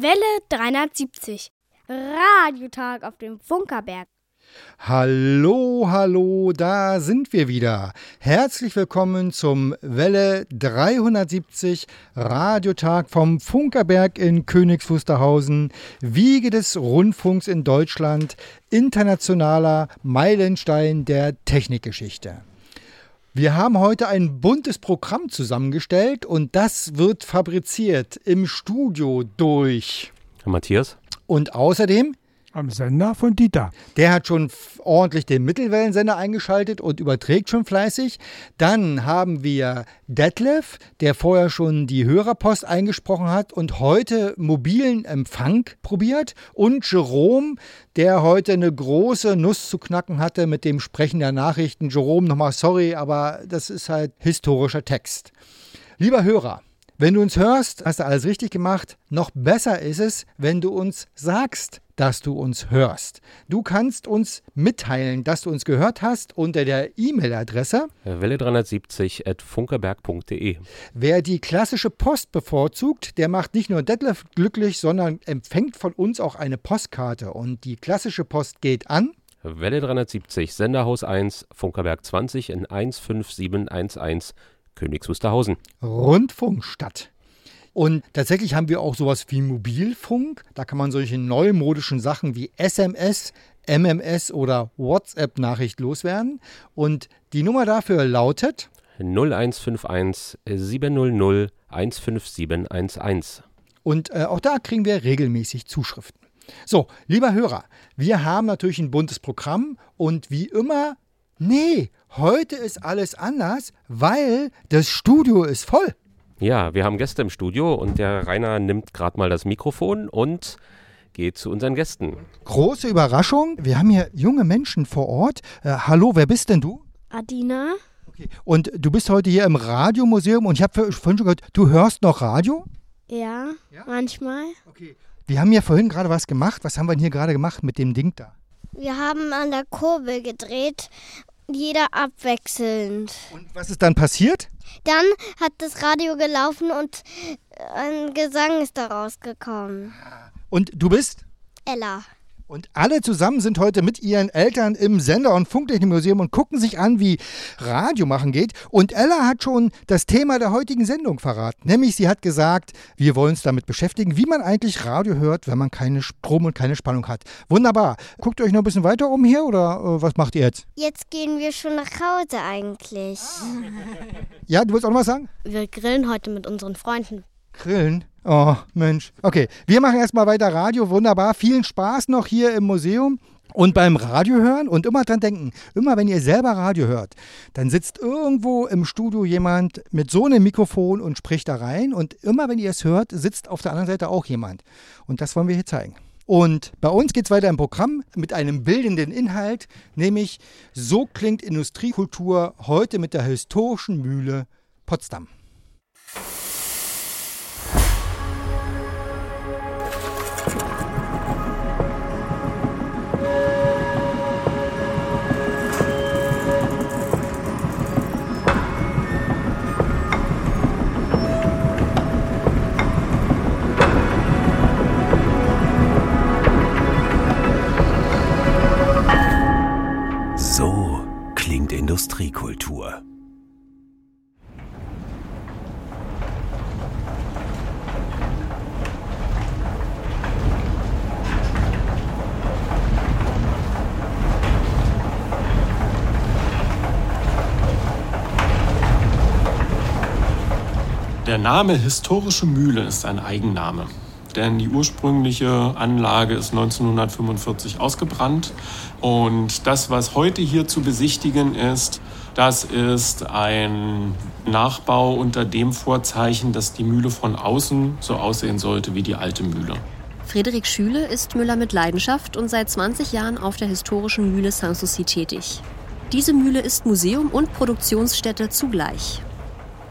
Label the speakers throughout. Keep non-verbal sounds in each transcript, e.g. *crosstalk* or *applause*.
Speaker 1: Welle 370. Radiotag auf dem Funkerberg.
Speaker 2: Hallo, hallo, da sind wir wieder. Herzlich willkommen zum Welle 370 Radiotag vom Funkerberg in Königs Wusterhausen, Wiege des Rundfunks in Deutschland, internationaler Meilenstein der Technikgeschichte. Wir haben heute ein buntes Programm zusammengestellt und das wird fabriziert im Studio durch
Speaker 3: Herr Matthias.
Speaker 2: Und außerdem
Speaker 4: am Sender von Dieter.
Speaker 2: Der hat schon ordentlich den Mittelwellensender eingeschaltet und überträgt schon fleißig. Dann haben wir Detlef, der vorher schon die Hörerpost eingesprochen hat und heute mobilen Empfang probiert. Und Jerome, der heute eine große Nuss zu knacken hatte mit dem Sprechen der Nachrichten. Jerome, nochmal sorry, aber das ist halt historischer Text. Lieber Hörer, wenn du uns hörst, hast du alles richtig gemacht. Noch besser ist es, wenn du uns sagst, dass du uns hörst. Du kannst uns mitteilen, dass du uns gehört hast unter der E-Mail-Adresse
Speaker 3: welle370.funkerberg.de.
Speaker 2: Wer die klassische Post bevorzugt, der macht nicht nur Detlef glücklich, sondern empfängt von uns auch eine Postkarte. Und die klassische Post geht an
Speaker 3: Welle 370, Senderhaus 1, Funkerberg 20 in 15711 Königs Wusterhausen.
Speaker 2: Rundfunkstadt. Und tatsächlich haben wir auch sowas wie Mobilfunk. Da kann man solche neumodischen Sachen wie SMS, MMS oder WhatsApp-Nachricht loswerden. Und die Nummer dafür lautet
Speaker 3: 0151 700 15711.
Speaker 2: Und äh, auch da kriegen wir regelmäßig Zuschriften. So, lieber Hörer, wir haben natürlich ein buntes Programm und wie immer Nee, heute ist alles anders, weil das Studio ist voll.
Speaker 3: Ja, wir haben Gäste im Studio und der Rainer nimmt gerade mal das Mikrofon und geht zu unseren Gästen.
Speaker 2: Große Überraschung, wir haben hier junge Menschen vor Ort. Äh, hallo, wer bist denn du?
Speaker 1: Adina.
Speaker 2: Okay. Und du bist heute hier im Radiomuseum und ich habe vorhin schon gehört, du hörst noch Radio?
Speaker 1: Ja, ja? manchmal.
Speaker 2: Okay. Wir haben ja vorhin gerade was gemacht. Was haben wir denn hier gerade gemacht mit dem Ding da?
Speaker 1: Wir haben an der Kurbel gedreht jeder abwechselnd.
Speaker 2: Und was ist dann passiert?
Speaker 1: Dann hat das Radio gelaufen und ein Gesang ist daraus gekommen.
Speaker 2: Und du bist?
Speaker 1: Ella.
Speaker 2: Und alle zusammen sind heute mit ihren Eltern im Sender- und Funktechnikmuseum und gucken sich an, wie Radio machen geht. Und Ella hat schon das Thema der heutigen Sendung verraten. Nämlich, sie hat gesagt, wir wollen uns damit beschäftigen, wie man eigentlich Radio hört, wenn man keine Strom und keine Spannung hat. Wunderbar. Guckt ihr euch noch ein bisschen weiter um hier oder äh, was macht ihr jetzt?
Speaker 1: Jetzt gehen wir schon nach Hause eigentlich.
Speaker 2: Ja, du willst auch noch was sagen?
Speaker 1: Wir grillen heute mit unseren Freunden.
Speaker 2: Grillen? Oh, Mensch. Okay, wir machen erstmal weiter Radio. Wunderbar. Vielen Spaß noch hier im Museum. Und beim Radio hören und immer dran denken, immer wenn ihr selber Radio hört, dann sitzt irgendwo im Studio jemand mit so einem Mikrofon und spricht da rein. Und immer wenn ihr es hört, sitzt auf der anderen Seite auch jemand. Und das wollen wir hier zeigen. Und bei uns geht es weiter im Programm mit einem bildenden Inhalt, nämlich So klingt Industriekultur heute mit der historischen Mühle Potsdam.
Speaker 5: Industriekultur.
Speaker 6: Der Name historische Mühle ist ein Eigenname denn die ursprüngliche Anlage ist 1945 ausgebrannt. Und das, was heute hier zu besichtigen ist, das ist ein Nachbau unter dem Vorzeichen, dass die Mühle von außen so aussehen sollte wie die alte Mühle.
Speaker 7: Frederik Schüle ist Müller mit Leidenschaft und seit 20 Jahren auf der historischen Mühle Sanssouci tätig. Diese Mühle ist Museum und Produktionsstätte zugleich.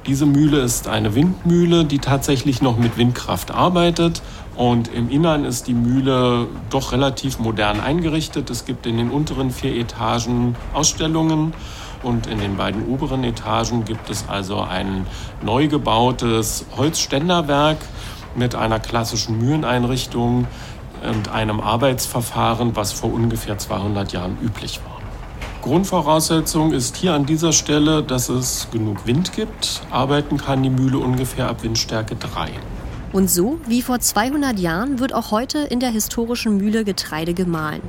Speaker 6: Diese Mühle ist eine Windmühle, die tatsächlich noch mit Windkraft arbeitet. Und im Innern ist die Mühle doch relativ modern eingerichtet. Es gibt in den unteren vier Etagen Ausstellungen und in den beiden oberen Etagen gibt es also ein neu gebautes Holzständerwerk mit einer klassischen Mühleneinrichtung und einem Arbeitsverfahren, was vor ungefähr 200 Jahren üblich war. Grundvoraussetzung ist hier an dieser Stelle, dass es genug Wind gibt. Arbeiten kann die Mühle ungefähr ab Windstärke 3.
Speaker 7: Und so wie vor 200 Jahren wird auch heute in der historischen Mühle Getreide gemahlen.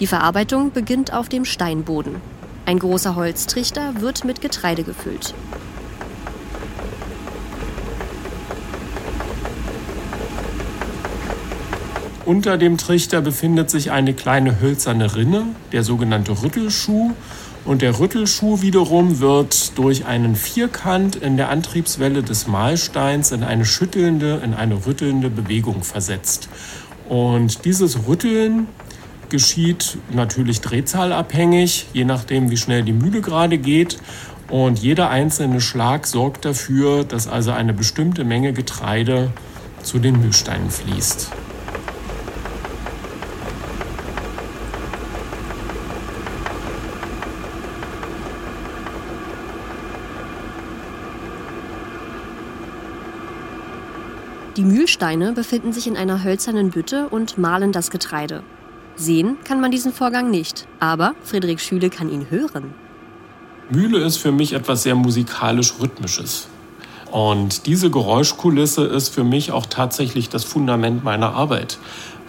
Speaker 7: Die Verarbeitung beginnt auf dem Steinboden. Ein großer Holztrichter wird mit Getreide gefüllt.
Speaker 6: Unter dem Trichter befindet sich eine kleine hölzerne Rinne, der sogenannte Rüttelschuh. Und der Rüttelschuh wiederum wird durch einen Vierkant in der Antriebswelle des Mahlsteins in eine schüttelnde, in eine rüttelnde Bewegung versetzt. Und dieses Rütteln geschieht natürlich drehzahlabhängig, je nachdem, wie schnell die Mühle gerade geht. Und jeder einzelne Schlag sorgt dafür, dass also eine bestimmte Menge Getreide zu den Mühlsteinen fließt.
Speaker 7: Die Mühlsteine befinden sich in einer hölzernen Bütte und mahlen das Getreide. Sehen kann man diesen Vorgang nicht, aber Friedrich Schüle kann ihn hören.
Speaker 6: Mühle ist für mich etwas sehr musikalisch-rhythmisches. Und diese Geräuschkulisse ist für mich auch tatsächlich das Fundament meiner Arbeit.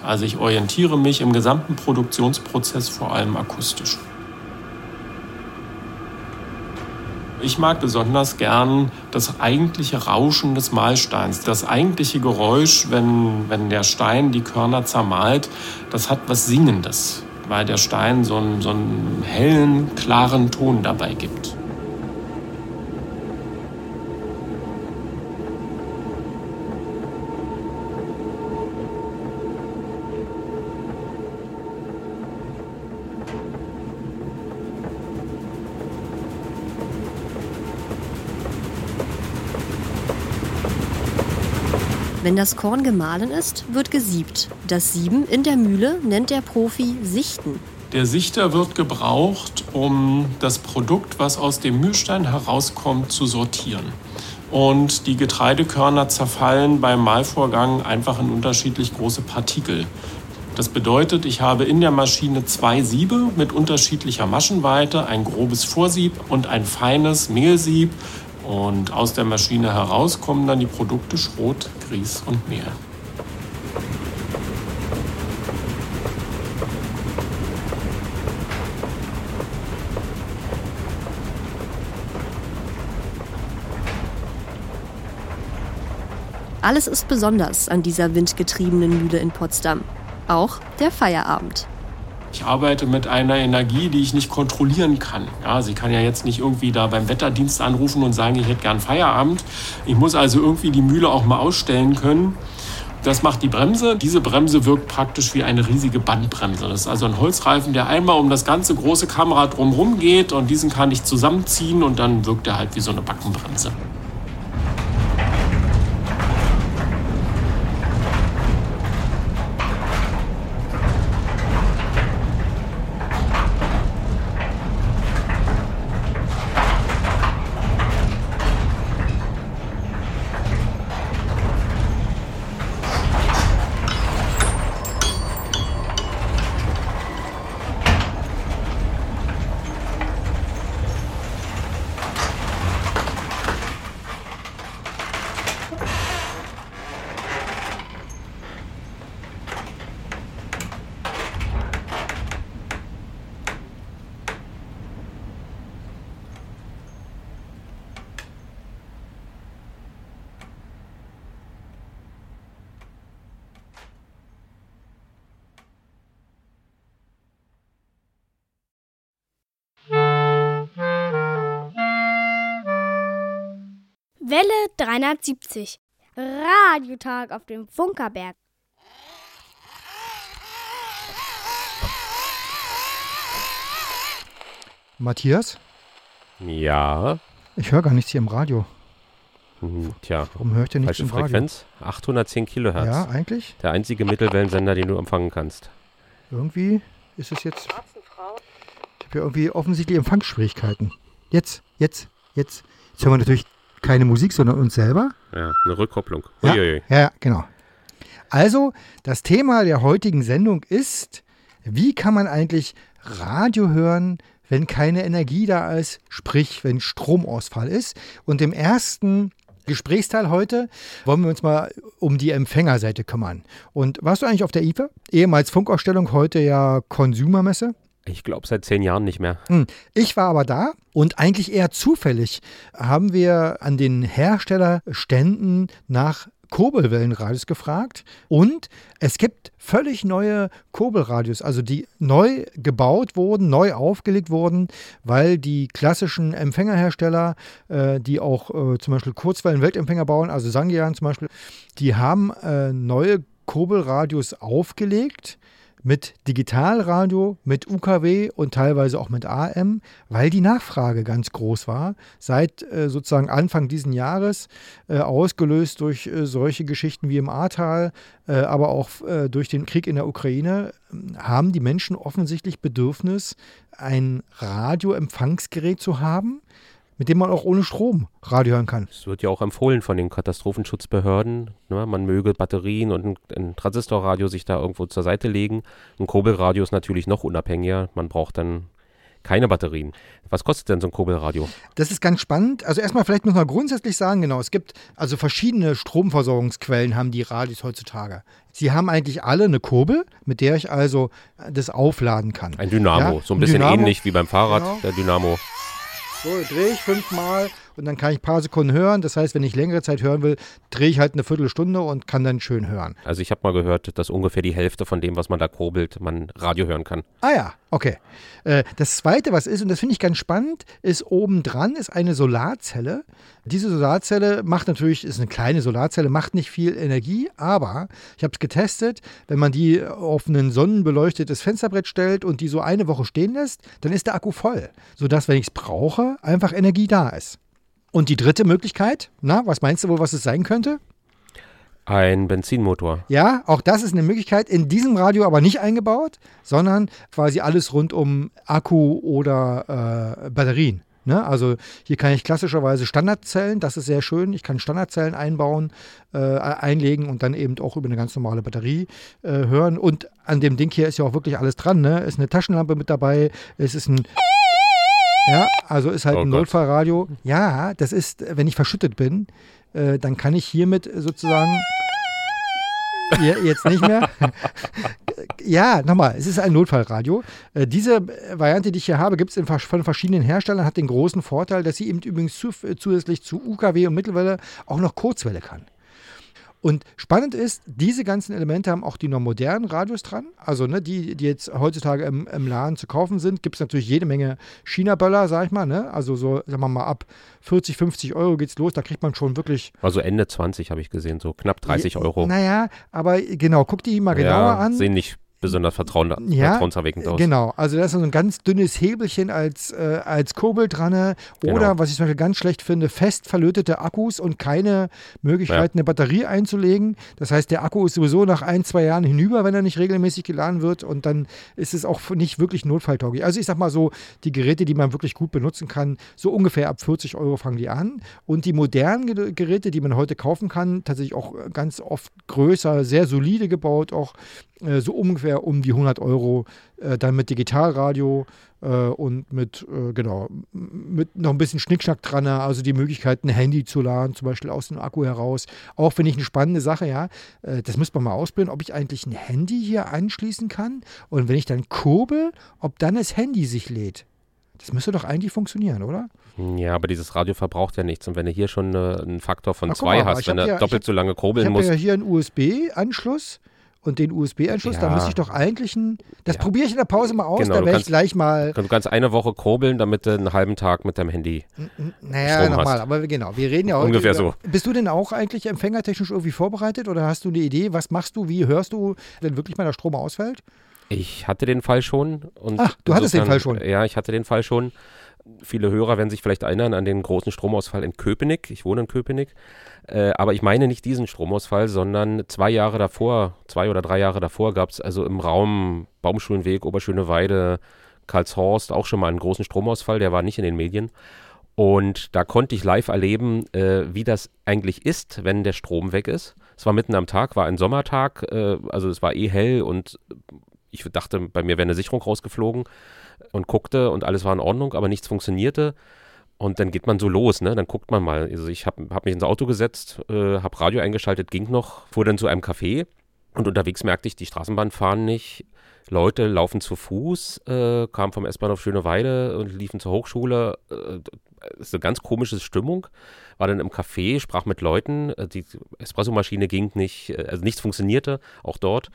Speaker 6: Also ich orientiere mich im gesamten Produktionsprozess vor allem akustisch. Ich mag besonders gern das eigentliche Rauschen des Mahlsteins. Das eigentliche Geräusch, wenn, wenn der Stein die Körner zermalt, das hat was Singendes, weil der Stein so einen, so einen hellen, klaren Ton dabei gibt.
Speaker 7: Wenn das Korn gemahlen ist, wird gesiebt. Das Sieben in der Mühle nennt der Profi Sichten.
Speaker 6: Der Sichter wird gebraucht, um das Produkt, was aus dem Mühlstein herauskommt, zu sortieren. Und die Getreidekörner zerfallen beim Mahlvorgang einfach in unterschiedlich große Partikel. Das bedeutet, ich habe in der Maschine zwei Siebe mit unterschiedlicher Maschenweite, ein grobes Vorsieb und ein feines Mehlsieb, und aus der Maschine heraus kommen dann die Produkte Schrot, Grieß und Mehl.
Speaker 7: Alles ist besonders an dieser windgetriebenen Mühle in Potsdam. Auch der Feierabend.
Speaker 6: Ich arbeite mit einer Energie, die ich nicht kontrollieren kann. Ja, sie kann ja jetzt nicht irgendwie da beim Wetterdienst anrufen und sagen, ich hätte gern Feierabend. Ich muss also irgendwie die Mühle auch mal ausstellen können. Das macht die Bremse. Diese Bremse wirkt praktisch wie eine riesige Bandbremse. Das ist also ein Holzreifen, der einmal um das ganze große Kamera drumherum geht und diesen kann ich zusammenziehen und dann wirkt er halt wie so eine Backenbremse.
Speaker 8: Welle 370. Radiotag auf dem Funkerberg.
Speaker 2: Matthias,
Speaker 3: Ja.
Speaker 2: ich höre gar nichts hier im Radio.
Speaker 3: Hm, Tja,
Speaker 2: Warum höre ich denn nichts
Speaker 3: falsche
Speaker 2: im Radio?
Speaker 3: Frequenz. 810 Kilohertz.
Speaker 2: Ja, eigentlich.
Speaker 3: Der einzige Mittelwellensender, den du empfangen kannst.
Speaker 2: Irgendwie ist es jetzt. Ich habe ja irgendwie offensichtlich Empfangsschwierigkeiten. Jetzt, jetzt, jetzt. Jetzt hören wir natürlich keine Musik, sondern uns selber.
Speaker 3: Ja, eine Rückkopplung.
Speaker 2: Ja, ja, ja genau. Also, das Thema der heutigen Sendung ist, wie kann man eigentlich Radio hören, wenn keine Energie da ist, sprich, wenn Stromausfall ist. Und im ersten Gesprächsteil heute wollen wir uns mal um die Empfängerseite kümmern. Und warst du eigentlich auf der IFA? Ehemals Funkausstellung, heute ja Consumermesse?
Speaker 3: Ich glaube seit zehn Jahren nicht mehr.
Speaker 2: Hm. Ich war aber da und eigentlich eher zufällig haben wir an den Herstellerständen nach Kurbelwellenradios gefragt und es gibt völlig neue Kurbelradios, also die neu gebaut wurden, neu aufgelegt wurden, weil die klassischen Empfängerhersteller, äh, die auch äh, zum Beispiel Kurzwellen-Weltempfänger bauen, also Sangian zum Beispiel, die haben äh, neue Kurbelradios aufgelegt mit Digitalradio, mit UKW und teilweise auch mit AM, weil die Nachfrage ganz groß war. Seit äh, sozusagen Anfang diesen Jahres, äh, ausgelöst durch äh, solche Geschichten wie im Ahrtal, äh, aber auch äh, durch den Krieg in der Ukraine, haben die Menschen offensichtlich Bedürfnis, ein Radioempfangsgerät zu haben, mit dem man auch ohne Strom Radio hören kann.
Speaker 3: Es wird ja auch empfohlen von den Katastrophenschutzbehörden. Ne? Man möge Batterien und ein, ein, Transistorradio sich da irgendwo zur Seite legen. Ein Kurbelradio ist natürlich noch unabhängiger. Man braucht dann keine Batterien. Was kostet denn so ein Kurbelradio?
Speaker 2: Das ist ganz spannend. Also erstmal vielleicht muss man grundsätzlich sagen, genau, es gibt also verschiedene Stromversorgungsquellen haben die Radios heutzutage. Sie haben eigentlich alle eine Kurbel, mit der ich also das aufladen kann.
Speaker 3: Ein Dynamo,
Speaker 2: Ja,
Speaker 3: so ein
Speaker 2: ein
Speaker 3: bisschen
Speaker 2: Dynamo.
Speaker 3: ähnlich wie beim Fahrrad,
Speaker 2: Genau.
Speaker 3: der Dynamo.
Speaker 2: So, drehe ich fünfmal und dann kann ich ein paar Sekunden hören. Das heißt, wenn ich längere Zeit hören will, drehe ich halt eine Viertelstunde und kann dann schön hören.
Speaker 3: Also ich habe mal gehört, dass ungefähr die Hälfte von dem, was man da kurbelt, man Radio hören kann.
Speaker 2: Ah ja, okay. Äh, das zweite, was ist, und das finde ich ganz spannend, ist obendran ist eine Solarzelle. Diese Solarzelle macht natürlich, ist eine kleine Solarzelle, macht nicht viel Energie, aber ich habe es getestet, wenn man die auf ein sonnenbeleuchtetes Fensterbrett stellt und die so eine Woche stehen lässt, dann ist der Akku voll, sodass, wenn ich es brauche, einfach Energie da ist. Und die dritte Möglichkeit, na, was meinst du wohl, was es sein könnte?
Speaker 3: Ein Benzinmotor.
Speaker 2: Ja, auch das ist eine Möglichkeit, in diesem Radio aber nicht eingebaut, sondern quasi alles rund um Akku oder äh, Batterien. Ne? Also hier kann ich klassischerweise Standardzellen, das ist sehr schön. Ich kann Standardzellen einbauen, äh, einlegen und dann eben auch über eine ganz normale Batterie äh, hören. Und an dem Ding hier ist ja auch wirklich alles dran. Ne? Ist eine Taschenlampe mit dabei, es ist ein ja, also ist halt
Speaker 3: Oh
Speaker 2: ein
Speaker 3: Gott.
Speaker 2: Notfallradio. Ja, das ist, wenn ich verschüttet bin, äh, dann kann ich hiermit sozusagen ja, jetzt nicht mehr. *laughs* ja, nochmal, es ist ein Notfallradio. Äh, diese Variante, die ich hier habe, gibt es von verschiedenen Herstellern, hat den großen Vorteil, dass sie eben übrigens zu, zusätzlich zu UKW und Mittelwelle auch noch Kurzwelle kann. Und spannend ist, diese ganzen Elemente haben auch die noch modernen Radios dran. Also ne, die, die jetzt heutzutage im, im Laden zu kaufen sind, gibt es natürlich jede Menge China-Böller, sag ich mal. Ne? Also so, sagen wir mal, ab 40, 50 Euro geht's los. Da kriegt man schon wirklich
Speaker 3: Also Ende 20 habe ich gesehen, so knapp 30 Euro.
Speaker 2: Naja, aber genau, guck die mal genauer
Speaker 3: ja,
Speaker 2: an.
Speaker 3: Sehen nicht besonders vertrauen,
Speaker 2: Ja,
Speaker 3: vertrauenserweckend aus.
Speaker 2: Genau, also da ist so ein ganz dünnes Hebelchen als, äh, als Kurbel dran. ne? Oder,
Speaker 3: Genau.
Speaker 2: was ich zum Beispiel ganz schlecht finde, fest verlötete Akkus und keine Möglichkeit, eine Batterie einzulegen. Das heißt, der Akku ist sowieso nach ein, zwei Jahren hinüber, wenn er nicht regelmäßig geladen wird. Und dann ist es auch nicht wirklich notfalltauglich. Also ich sag mal so, die Geräte, die man wirklich gut benutzen kann, so ungefähr ab 40 Euro fangen die an. Und die modernen Ge- Geräte, die man heute kaufen kann, tatsächlich auch ganz oft größer, sehr solide gebaut, auch äh, so ungefähr um die 100 Euro, äh, dann mit Digitalradio äh, und mit, äh, genau, mit noch ein bisschen Schnickschnack dran, also die Möglichkeit, ein Handy zu laden, zum Beispiel aus dem Akku heraus. Auch finde ich eine spannende Sache, ja. Äh, das müsste man mal ausprobieren, ob ich eigentlich ein Handy hier anschließen kann und wenn ich dann kurbel, ob dann das Handy sich lädt. Das müsste doch eigentlich funktionieren, oder?
Speaker 3: Ja, aber dieses Radio verbraucht ja nichts. Und wenn du hier schon äh, einen Faktor von
Speaker 2: Ach,
Speaker 3: zwei
Speaker 2: mal,
Speaker 3: hast,
Speaker 2: ich
Speaker 3: wenn du
Speaker 2: ja- ich
Speaker 3: doppelt
Speaker 2: hab-
Speaker 3: so lange
Speaker 2: Ich
Speaker 3: kurbeln
Speaker 2: habe
Speaker 3: musst,
Speaker 2: ja hier einen USB-Anschluss und den USB-Anschluss, da
Speaker 3: Ja.
Speaker 2: müsste ich doch eigentlich ein. Das
Speaker 3: Ja.
Speaker 2: probiere ich in der Pause mal aus,
Speaker 3: Genau,
Speaker 2: da werde ich
Speaker 3: kannst-
Speaker 2: gleich mal.
Speaker 3: du kannst eine Woche kurbeln, damit du einen halben Tag mit deinem Handy.
Speaker 2: N- Naja,
Speaker 3: Strom
Speaker 2: nochmal, aber genau, wir reden ja heute.
Speaker 3: Ungefähr
Speaker 2: über,
Speaker 3: so.
Speaker 2: Bist du denn auch eigentlich empfängertechnisch irgendwie vorbereitet oder hast du eine Idee, was machst du, wie hörst du, wenn wirklich mal der Strom ausfällt?
Speaker 3: Ich hatte den Fall schon. Und
Speaker 2: Ach, du hattest den Fall schon.
Speaker 3: Ja, ich hatte den Fall schon. Viele Hörer werden sich vielleicht erinnern an den großen Stromausfall in Köpenick. Ich wohne in Köpenick. Äh, aber ich meine nicht diesen Stromausfall, sondern zwei Jahre davor, zwei oder drei Jahre davor gab es also im Raum Baumschulenweg, Oberschöneweide, Karlshorst auch schon mal einen großen Stromausfall. Der war nicht in den Medien. Und da konnte ich live erleben, äh, wie das eigentlich ist, wenn der Strom weg ist. Es war mitten am Tag, war ein Sommertag, äh, also es war eh hell und ich dachte, bei mir wäre eine Sicherung rausgeflogen und guckte und alles war in Ordnung, aber nichts funktionierte. Und dann geht man so los, ne? Dann guckt man mal. Also ich habe hab mich ins Auto gesetzt, äh, habe Radio eingeschaltet, ging noch, fuhr dann zu einem Café und unterwegs merkte ich, die Straßenbahn fahren nicht. Leute laufen zu Fuß, äh, kamen vom S-Bahnhof Schöneweide und liefen zur Hochschule. Äh, ist eine ganz komische Stimmung. War dann im Café, sprach mit Leuten, äh, die Espressomaschine ging nicht, äh, also nichts funktionierte, auch dort.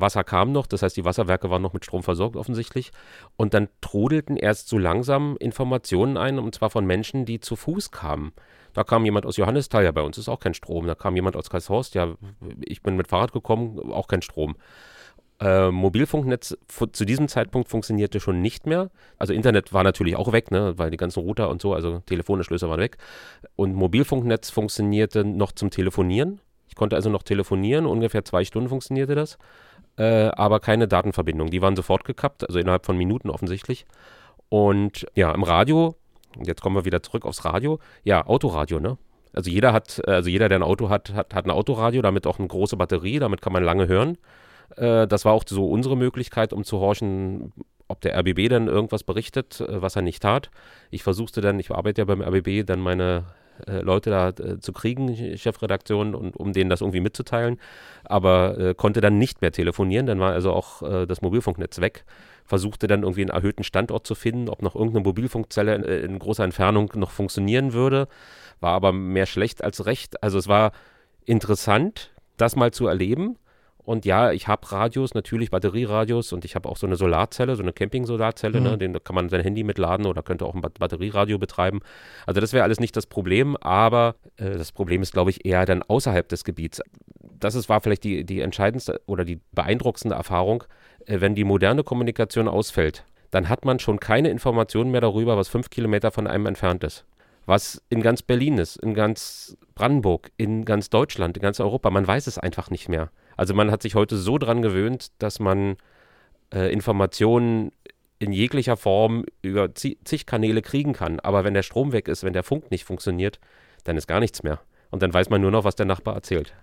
Speaker 3: Wasser kam noch, das heißt, die Wasserwerke waren noch mit Strom versorgt offensichtlich. Und dann trudelten erst so langsam Informationen ein, und zwar von Menschen, die zu Fuß kamen. Da kam jemand aus Johannisthal, ja, bei uns ist auch kein Strom. Da kam jemand aus Kaiserhorst, ja, ich bin mit Fahrrad gekommen, auch kein Strom. Äh, Mobilfunknetz zu diesem Zeitpunkt funktionierte schon nicht mehr. Also Internet war natürlich auch weg, ne, weil die ganzen Router und so, also Telefonanschlüsse waren weg. Und Mobilfunknetz funktionierte noch zum Telefonieren. Ich konnte also noch telefonieren, ungefähr zwei Stunden funktionierte das, äh, aber keine Datenverbindung. Die waren sofort gekappt, also innerhalb von Minuten offensichtlich. Und ja, im Radio, jetzt kommen wir wieder zurück aufs Radio, ja, Autoradio, ne? Also jeder hat, also jeder, der ein Auto hat, hat, hat ein Autoradio, damit auch eine große Batterie, damit kann man lange hören. Äh, das war auch so unsere Möglichkeit, um zu horchen, ob der RBB dann irgendwas berichtet, äh, was er nicht tat. Ich versuchte dann, ich arbeite ja beim RBB, dann meine äh, Leute da äh, zu kriegen, Chefredaktion, und um denen das irgendwie mitzuteilen, aber äh, konnte dann nicht mehr telefonieren, dann war also auch äh, das Mobilfunknetz weg. Versuchte dann irgendwie einen erhöhten Standort zu finden, ob noch irgendeine Mobilfunkzelle in, in großer Entfernung noch funktionieren würde, war aber mehr schlecht als recht. Also es war interessant, das mal zu erleben und ja, ich habe Radios, natürlich Batterieradios und ich habe auch so eine Solarzelle, so eine Camping-Solarzelle, ne? mhm. ne? Den da kann man sein Handy mitladen oder könnte auch ein Batterieradio betreiben. Also das wäre alles nicht das Problem, aber äh, das Problem ist, glaube ich, eher dann außerhalb des Gebiets. Das ist, war vielleicht die, die entscheidendste oder die beeindruckendste Erfahrung, äh, wenn die moderne Kommunikation ausfällt, dann hat man schon keine Informationen mehr darüber, was fünf Kilometer von einem entfernt ist was in ganz Berlin ist, in ganz Brandenburg, in ganz Deutschland, in ganz Europa. Man weiß es einfach nicht mehr. Also man hat sich heute so dran gewöhnt, dass man äh, Informationen in jeglicher Form über zig Kanäle kriegen kann. Aber wenn der Strom weg ist, wenn der Funk nicht funktioniert, dann ist gar nichts mehr. Und dann weiß man nur noch, was der Nachbar erzählt.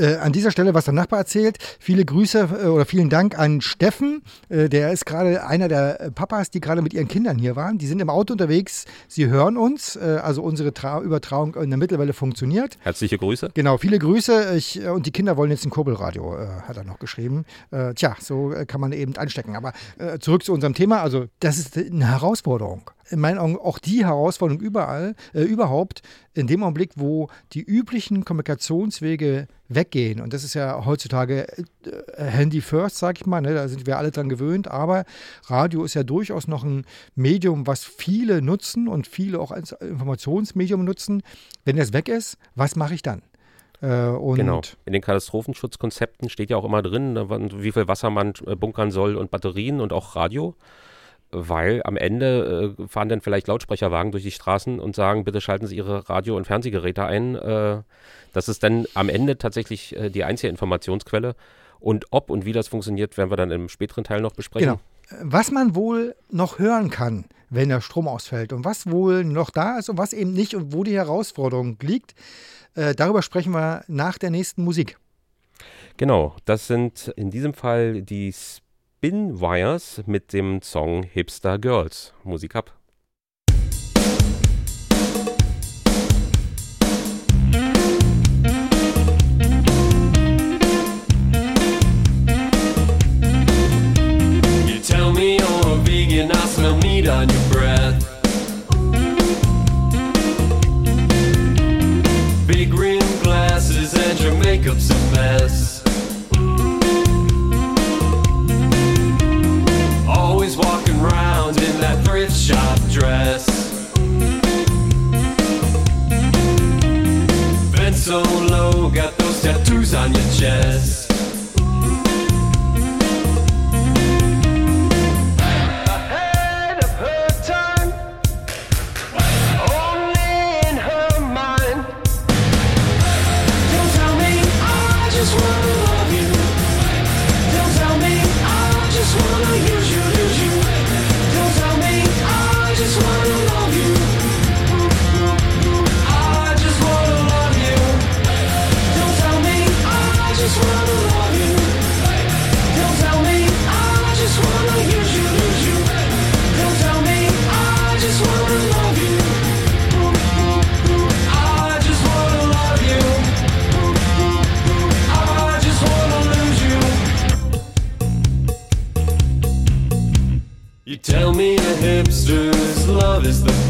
Speaker 2: Äh, an dieser Stelle, was der Nachbar erzählt, viele Grüße äh, oder vielen Dank an Steffen. Äh, der ist gerade einer der Papas, die gerade mit ihren Kindern hier waren. Die sind im Auto unterwegs. Sie hören uns. Äh, also unsere Tra Übertragung in der Mittelwelle funktioniert.
Speaker 3: Herzliche Grüße.
Speaker 2: Genau, viele Grüße. Ich, äh, und die Kinder wollen jetzt ein Kurbelradio, äh, hat er noch geschrieben. tja, so kann man eben anstecken. Aber zurück zu unserem Thema. Also, das ist eine Herausforderung in meinen Augen auch die Herausforderung überall, äh, überhaupt, in dem Augenblick, wo die üblichen Kommunikationswege weggehen. Und das ist ja heutzutage äh, Handy first, sag ich mal, ne? da sind wir alle dran gewöhnt. Aber Radio ist ja durchaus noch ein Medium, was viele nutzen und viele auch als Informationsmedium nutzen. Wenn das weg ist, was mache ich dann?
Speaker 3: Äh, genau. In den Katastrophenschutzkonzepten steht ja auch immer drin, ne, wie viel Wasser man äh, bunkern soll und Batterien und auch Radio weil am Ende äh, fahren dann vielleicht Lautsprecherwagen durch die Straßen und sagen, bitte schalten Sie Ihre Radio- und Fernsehgeräte ein. Äh, das ist dann am Ende tatsächlich äh, die einzige Informationsquelle. Und ob und wie das funktioniert, werden wir dann im späteren Teil noch besprechen.
Speaker 2: Genau. Was man wohl noch hören kann, wenn der Strom ausfällt und was wohl noch da ist und was eben nicht und wo die Herausforderung liegt, äh, darüber sprechen wir nach der nächsten Musik.
Speaker 3: Genau, das sind in diesem Fall die Spin Wires mit dem Song Hipster Girls. Musik ab.
Speaker 9: Yeah. Is the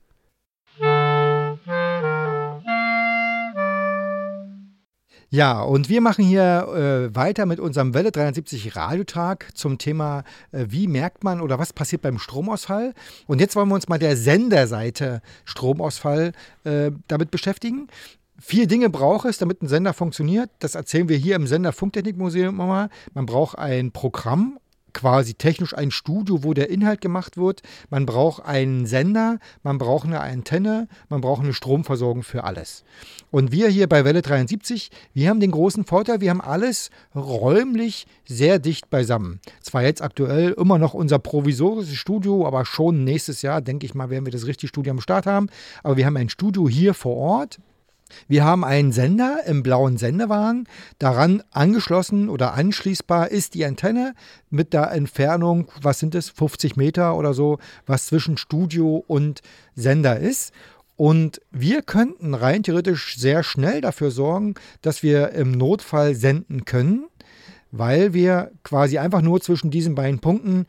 Speaker 2: Ja, und wir machen hier äh, weiter mit unserem Welle 370 Radiotag zum Thema, äh, wie merkt man oder was passiert beim Stromausfall. Und jetzt wollen wir uns mal der Senderseite Stromausfall äh, damit beschäftigen. Vier Dinge braucht es, damit ein Sender funktioniert. Das erzählen wir hier im Sender Funktechnikmuseum immer. Man braucht ein Programm, quasi technisch ein Studio, wo der Inhalt gemacht wird. Man braucht einen Sender, man braucht eine Antenne, man braucht eine Stromversorgung für alles. Und wir hier bei Welle 73, wir haben den großen Vorteil, wir haben alles räumlich sehr dicht beisammen. Zwar jetzt aktuell immer noch unser provisorisches Studio, aber schon nächstes Jahr, denke ich mal, werden wir das richtige Studio am Start haben. Aber wir haben ein Studio hier vor Ort, wir haben einen Sender im blauen Sendewagen. Daran angeschlossen oder anschließbar ist die Antenne mit der Entfernung, was sind es, 50 Meter oder so, was zwischen Studio und Sender ist. Und wir könnten rein theoretisch sehr schnell dafür sorgen, dass wir im Notfall senden können, weil wir quasi einfach nur zwischen diesen beiden Punkten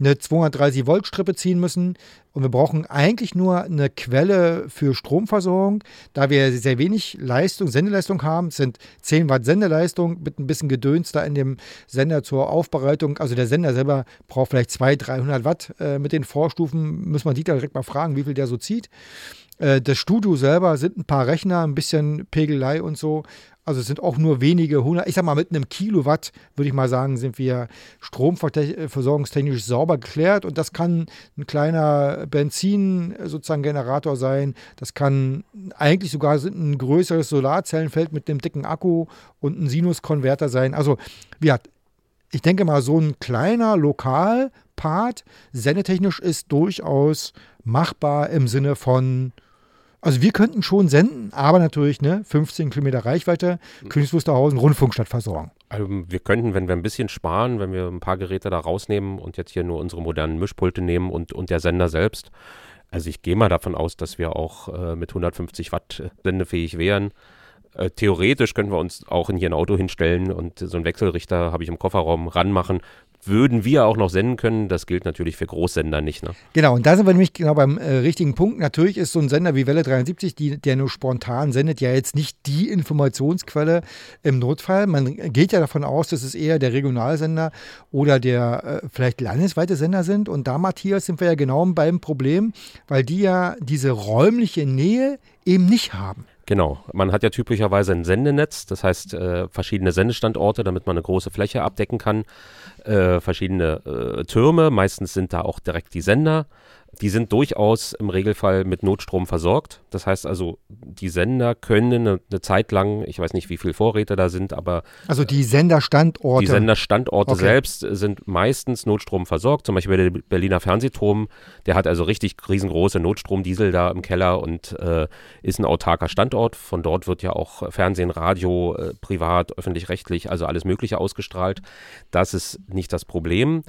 Speaker 2: eine 230 Volt Strippe ziehen müssen und wir brauchen eigentlich nur eine Quelle für Stromversorgung, da wir sehr wenig Leistung, Sendeleistung haben. Sind 10 Watt Sendeleistung mit ein bisschen Gedöns da in dem Sender zur Aufbereitung. Also der Sender selber braucht vielleicht 200, 300 Watt äh, mit den Vorstufen. Muss man Dieter direkt mal fragen, wie viel der so zieht. Äh, das Studio selber sind ein paar Rechner, ein bisschen Pegelei und so. Also es sind auch nur wenige hundert, ich sag mal mit einem Kilowatt, würde ich mal sagen, sind wir stromversorgungstechnisch sauber geklärt und das kann ein kleiner Benzin sozusagen Generator sein, das kann eigentlich sogar ein größeres Solarzellenfeld mit einem dicken Akku und ein Sinuskonverter sein. Also ja, ich denke mal, so ein kleiner Lokalpart sendetechnisch ist durchaus machbar im Sinne von also wir könnten schon senden, aber natürlich ne, 15 Kilometer Reichweite, Königs Wusterhausen, Rundfunkstadt versorgen.
Speaker 3: Also wir könnten, wenn wir ein bisschen sparen, wenn wir ein paar Geräte da rausnehmen und jetzt hier nur unsere modernen Mischpulte nehmen und, und der Sender selbst. Also ich gehe mal davon aus, dass wir auch äh, mit 150 Watt sendefähig wären. Äh, theoretisch können wir uns auch in hier ein Auto hinstellen und so einen Wechselrichter habe ich im Kofferraum ranmachen. Würden wir auch noch senden können, das gilt natürlich für Großsender nicht. Ne?
Speaker 2: Genau, und da sind wir nämlich genau beim äh, richtigen Punkt. Natürlich ist so ein Sender wie Welle 73, die, der nur spontan sendet, ja jetzt nicht die Informationsquelle im Notfall. Man geht ja davon aus, dass es eher der Regionalsender oder der äh, vielleicht landesweite Sender sind. Und da, Matthias, sind wir ja genau beim Problem, weil die ja diese räumliche Nähe eben nicht haben.
Speaker 3: Genau. Man hat ja typischerweise ein Sendenetz, das heißt äh, verschiedene Sendestandorte, damit man eine große Fläche abdecken kann. Äh, verschiedene äh, Türme, meistens sind da auch direkt die Sender. Die sind durchaus im Regelfall mit Notstrom versorgt. Das heißt also, die Sender können eine, eine Zeit lang, ich weiß nicht, wie viele Vorräte da sind, aber
Speaker 2: Also die Senderstandorte.
Speaker 3: die Senderstandorte
Speaker 2: Okay.
Speaker 3: selbst sind meistens Notstrom versorgt. Zum Beispiel der Berliner Fernsehturm, der hat also richtig riesengroße Notstromdiesel da im Keller und äh, ist ein autarker Standort. Von dort wird ja auch Fernsehen, Radio, äh, privat, öffentlich-rechtlich, also alles Mögliche ausgestrahlt. Das ist nicht das Problem.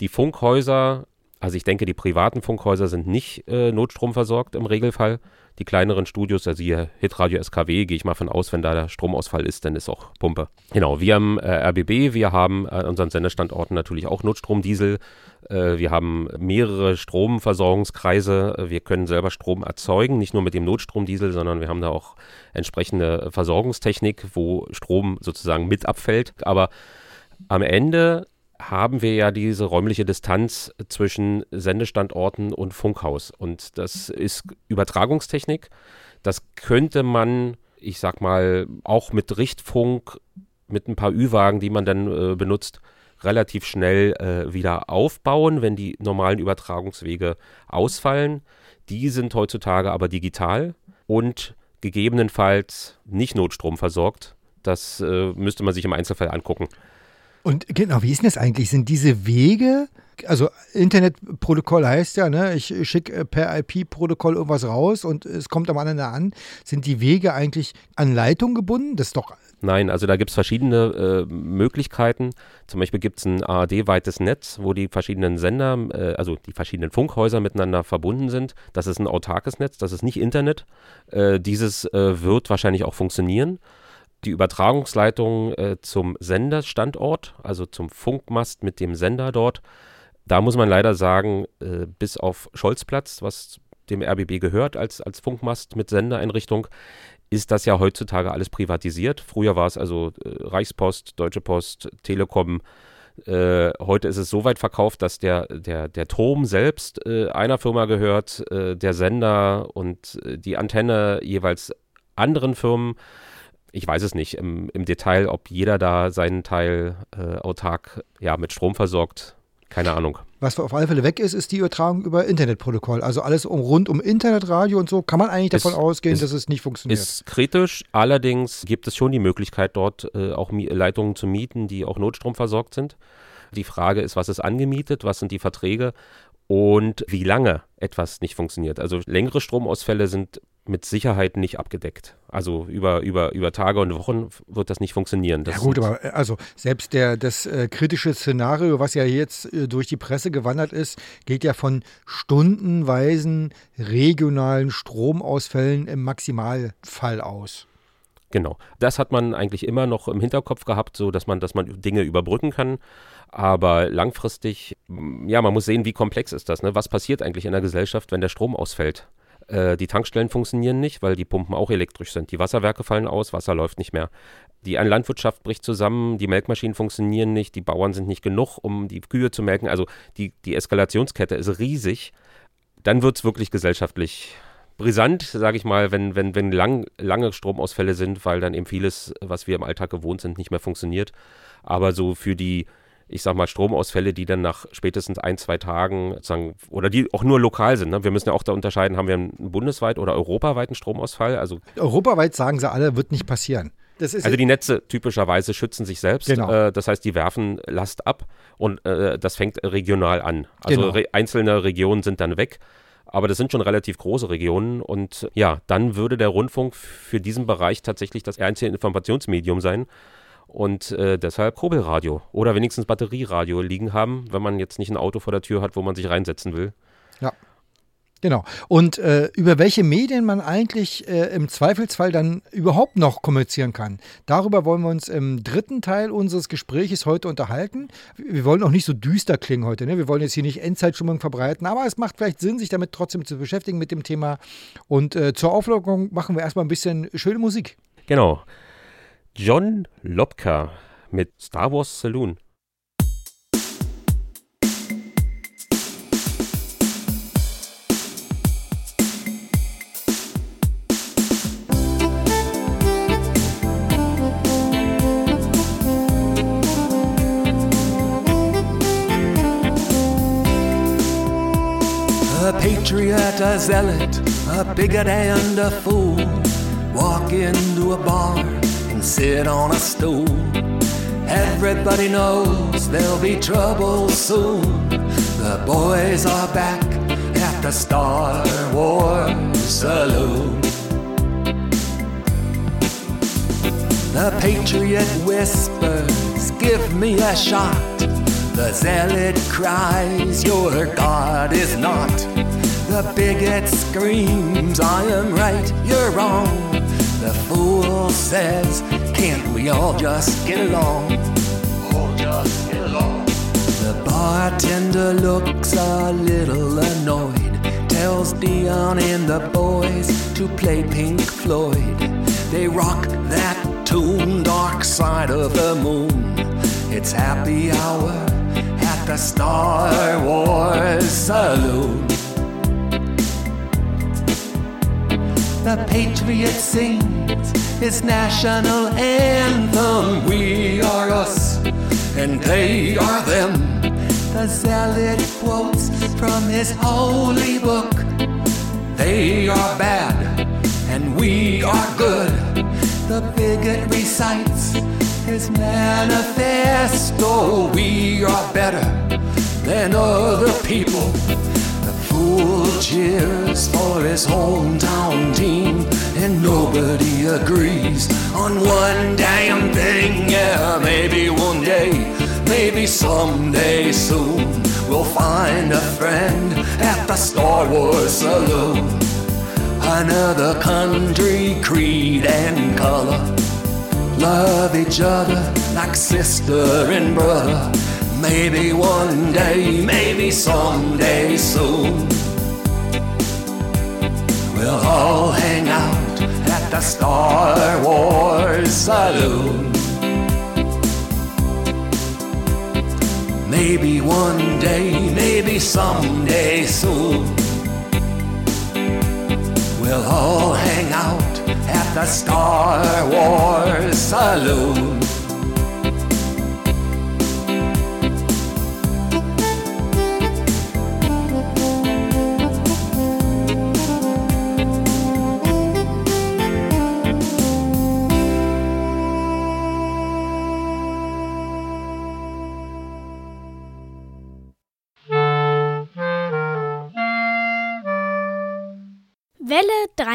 Speaker 3: Die Funkhäuser, also ich denke, die privaten Funkhäuser sind nicht äh, notstromversorgt im Regelfall. Die kleineren Studios, also hier Hitradio SKW, gehe ich mal von aus, wenn da der Stromausfall ist, dann ist auch Pumpe. Genau, wir haben äh, RBB, wir haben an unseren Sendestandorten natürlich auch Notstromdiesel. Äh, wir haben mehrere Stromversorgungskreise. Äh, Wir können selber Strom erzeugen, nicht nur mit dem Notstromdiesel, sondern wir haben da auch entsprechende Versorgungstechnik, wo Strom sozusagen mit abfällt. Aber am Ende haben wir ja diese räumliche Distanz zwischen Sendestandorten und Funkhaus. Und das ist Übertragungstechnik. Das könnte man, ich sag mal, auch mit Richtfunk, mit ein paar Ü-Wagen, die man dann äh, benutzt, relativ schnell äh, wieder aufbauen, wenn die normalen Übertragungswege ausfallen. Die sind heutzutage aber digital und gegebenenfalls nicht Notstrom versorgt. Das äh, müsste man sich im Einzelfall angucken.
Speaker 2: Und genau, wie ist denn das eigentlich? Sind diese Wege, also Internetprotokoll heißt ja, ne, ich schicke per IP-Protokoll irgendwas raus und es kommt am anderen an. Sind die Wege eigentlich an Leitung gebunden? Das ist doch
Speaker 3: Nein, also da gibt es verschiedene äh, Möglichkeiten. Zum Beispiel gibt es ein ARD-weites Netz, wo die verschiedenen Sender, äh, also die verschiedenen Funkhäuser miteinander verbunden sind. Das ist ein autarkes Netz, das ist nicht Internet. Äh, dieses äh, wird wahrscheinlich auch funktionieren. Die Übertragungsleitung äh, zum Senderstandort, also zum Funkmast mit dem Sender dort, da muss man leider sagen, äh, bis auf Scholzplatz, was dem RBB gehört als, als Funkmast mit Sendereinrichtung, ist das ja heutzutage alles privatisiert. Früher war es also äh, Reichspost, Deutsche Post, Telekom. Äh, heute ist es so weit verkauft, dass der, der, der Turm selbst äh, einer Firma gehört, äh, der Sender und äh, die Antenne jeweils anderen Firmen. Ich weiß es nicht im, im Detail, ob jeder da seinen Teil äh, autark ja, mit Strom versorgt. Keine Ahnung.
Speaker 2: Was auf alle Fälle weg ist, ist die Übertragung über Internetprotokoll. Also alles um, rund um Internetradio und so kann man eigentlich davon
Speaker 3: Ist-
Speaker 2: ausgehen,
Speaker 3: ist-
Speaker 2: dass es nicht funktioniert.
Speaker 3: Ist kritisch, allerdings gibt es schon die Möglichkeit, dort äh, auch Leitungen zu mieten, die auch Notstrom versorgt sind. Die Frage ist, was ist angemietet, was sind die Verträge und wie lange etwas nicht funktioniert. Also längere Stromausfälle sind mit Sicherheit nicht abgedeckt. Also über, über, über Tage und Wochen wird das nicht funktionieren. Das
Speaker 2: ja gut, aber äh, also selbst der, das äh, kritische Szenario, was ja jetzt äh, durch die Presse gewandert ist, geht ja von stundenweisen regionalen Stromausfällen im Maximalfall aus.
Speaker 3: Genau. Das hat man eigentlich immer noch im Hinterkopf gehabt, so dass man, dass man Dinge überbrücken kann. Aber langfristig, ja, man muss sehen, wie komplex ist das. Ne? Was passiert eigentlich in der Gesellschaft, wenn der Strom ausfällt? Äh, die Tankstellen funktionieren nicht, weil die Pumpen auch elektrisch sind. Die Wasserwerke fallen aus, Wasser läuft nicht mehr. Die Landwirtschaft bricht zusammen, die Melkmaschinen funktionieren nicht, die Bauern sind nicht genug, um die Kühe zu melken. Also die, die Eskalationskette ist riesig. Dann wird es wirklich gesellschaftlich brisant, sage ich mal, wenn, wenn, wenn lang, lange Stromausfälle sind, weil dann eben vieles, was wir im Alltag gewohnt sind, nicht mehr funktioniert. Aber so für die, ich sag mal, Stromausfälle, die dann nach spätestens ein, zwei Tagen sagen, oder die auch nur lokal sind. Ne? Wir müssen ja auch da unterscheiden, haben wir einen bundesweit oder europaweiten Stromausfall? Also,
Speaker 2: Europaweit sagen sie alle, wird nicht passieren.
Speaker 3: Also die Netze typischerweise schützen sich selbst.
Speaker 2: Genau.
Speaker 3: Äh, das heißt, die werfen Last ab und äh, das fängt regional an. Also
Speaker 2: Genau.
Speaker 3: re einzelne Regionen sind dann weg. Aber das sind schon relativ große Regionen und ja, dann würde der Rundfunk für diesen Bereich tatsächlich das einzige Informationsmedium sein und äh, deshalb Kurbelradio oder wenigstens Batterieradio liegen haben, wenn man jetzt nicht ein Auto vor der Tür hat, wo man sich reinsetzen will.
Speaker 2: Ja. Genau. Und äh, über welche Medien man eigentlich äh, im Zweifelsfall dann überhaupt noch kommunizieren kann, darüber wollen wir uns im dritten Teil unseres Gespräches heute unterhalten. Wir wollen auch nicht so düster klingen heute. Ne? Wir wollen jetzt hier nicht Endzeitstimmung verbreiten, aber es macht vielleicht Sinn, sich damit trotzdem zu beschäftigen mit dem Thema. Und äh, zur Auflockerung machen wir erstmal ein bisschen schöne Musik.
Speaker 3: Genau. John Lopka mit Star Wars Saloon.
Speaker 10: A patriot, a zealot, a bigot and a fool walk into a bar sit on a stool. Everybody knows there'll be trouble soon. The boys are back at the Star Wars Saloon. The patriot whispers, Give me a shot. The zealot cries, Your God is not. The bigot screams, I am right, you're wrong. The fool says, Can't we all just get along? All just get along. The bartender looks a little annoyed, tells Dion and the boys to play Pink Floyd. They rock that tune, Dark Side of the Moon. It's happy hour at the Star Wars Saloon. The Patriots sings his national anthem. We are us, and they are them. The zealot quotes from his holy book. They are bad, and we are good. The bigot recites his manifesto. We are better than other people. The fool cheers for his hometown team, and nobody agrees on one damn thing. Yeah, maybe one day, maybe someday soon, we'll find a friend at the Star Wars Saloon. Another country, creed, and color love each other like sister and brother. Maybe one day, maybe someday soon. We'll all hang out at the Star Wars Saloon. Maybe one day, maybe someday soon. We'll all hang out at the Star Wars Saloon.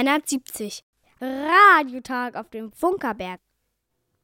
Speaker 8: 370. Radiotag auf dem Funkerberg.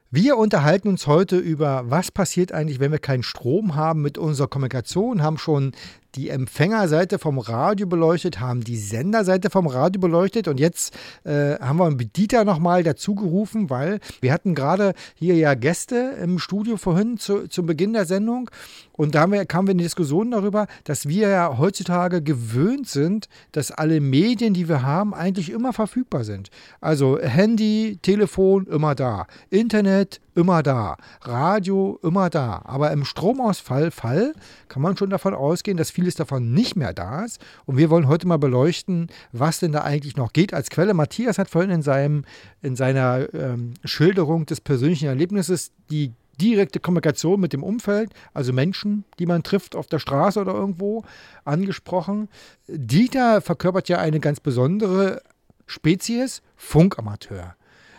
Speaker 2: Wir unterhalten uns heute über, was passiert eigentlich, wenn wir keinen Strom haben mit unserer Kommunikation, haben schon die Empfängerseite vom Radio beleuchtet, haben die Senderseite vom Radio beleuchtet und jetzt äh, haben wir Dieter nochmal dazu gerufen, weil wir hatten gerade hier ja Gäste im Studio vorhin zu, zum Beginn der Sendung und da wir, kamen wir in die Diskussion darüber, dass wir ja heutzutage gewöhnt sind, dass alle Medien, die wir haben, eigentlich immer verfügbar sind. Also Handy, Telefon immer da, Internet immer da, Radio immer da. Aber im Stromausfall Fall kann man schon davon ausgehen, dass vieles davon nicht mehr da ist. Und wir wollen heute mal beleuchten, was denn da eigentlich noch geht als Quelle. Matthias hat vorhin in, seinem, in seiner ähm, Schilderung des persönlichen Erlebnisses die direkte Kommunikation mit dem Umfeld, also Menschen, die man trifft auf der Straße oder irgendwo, angesprochen. Dieter verkörpert ja eine ganz besondere Spezies, Funkamateur.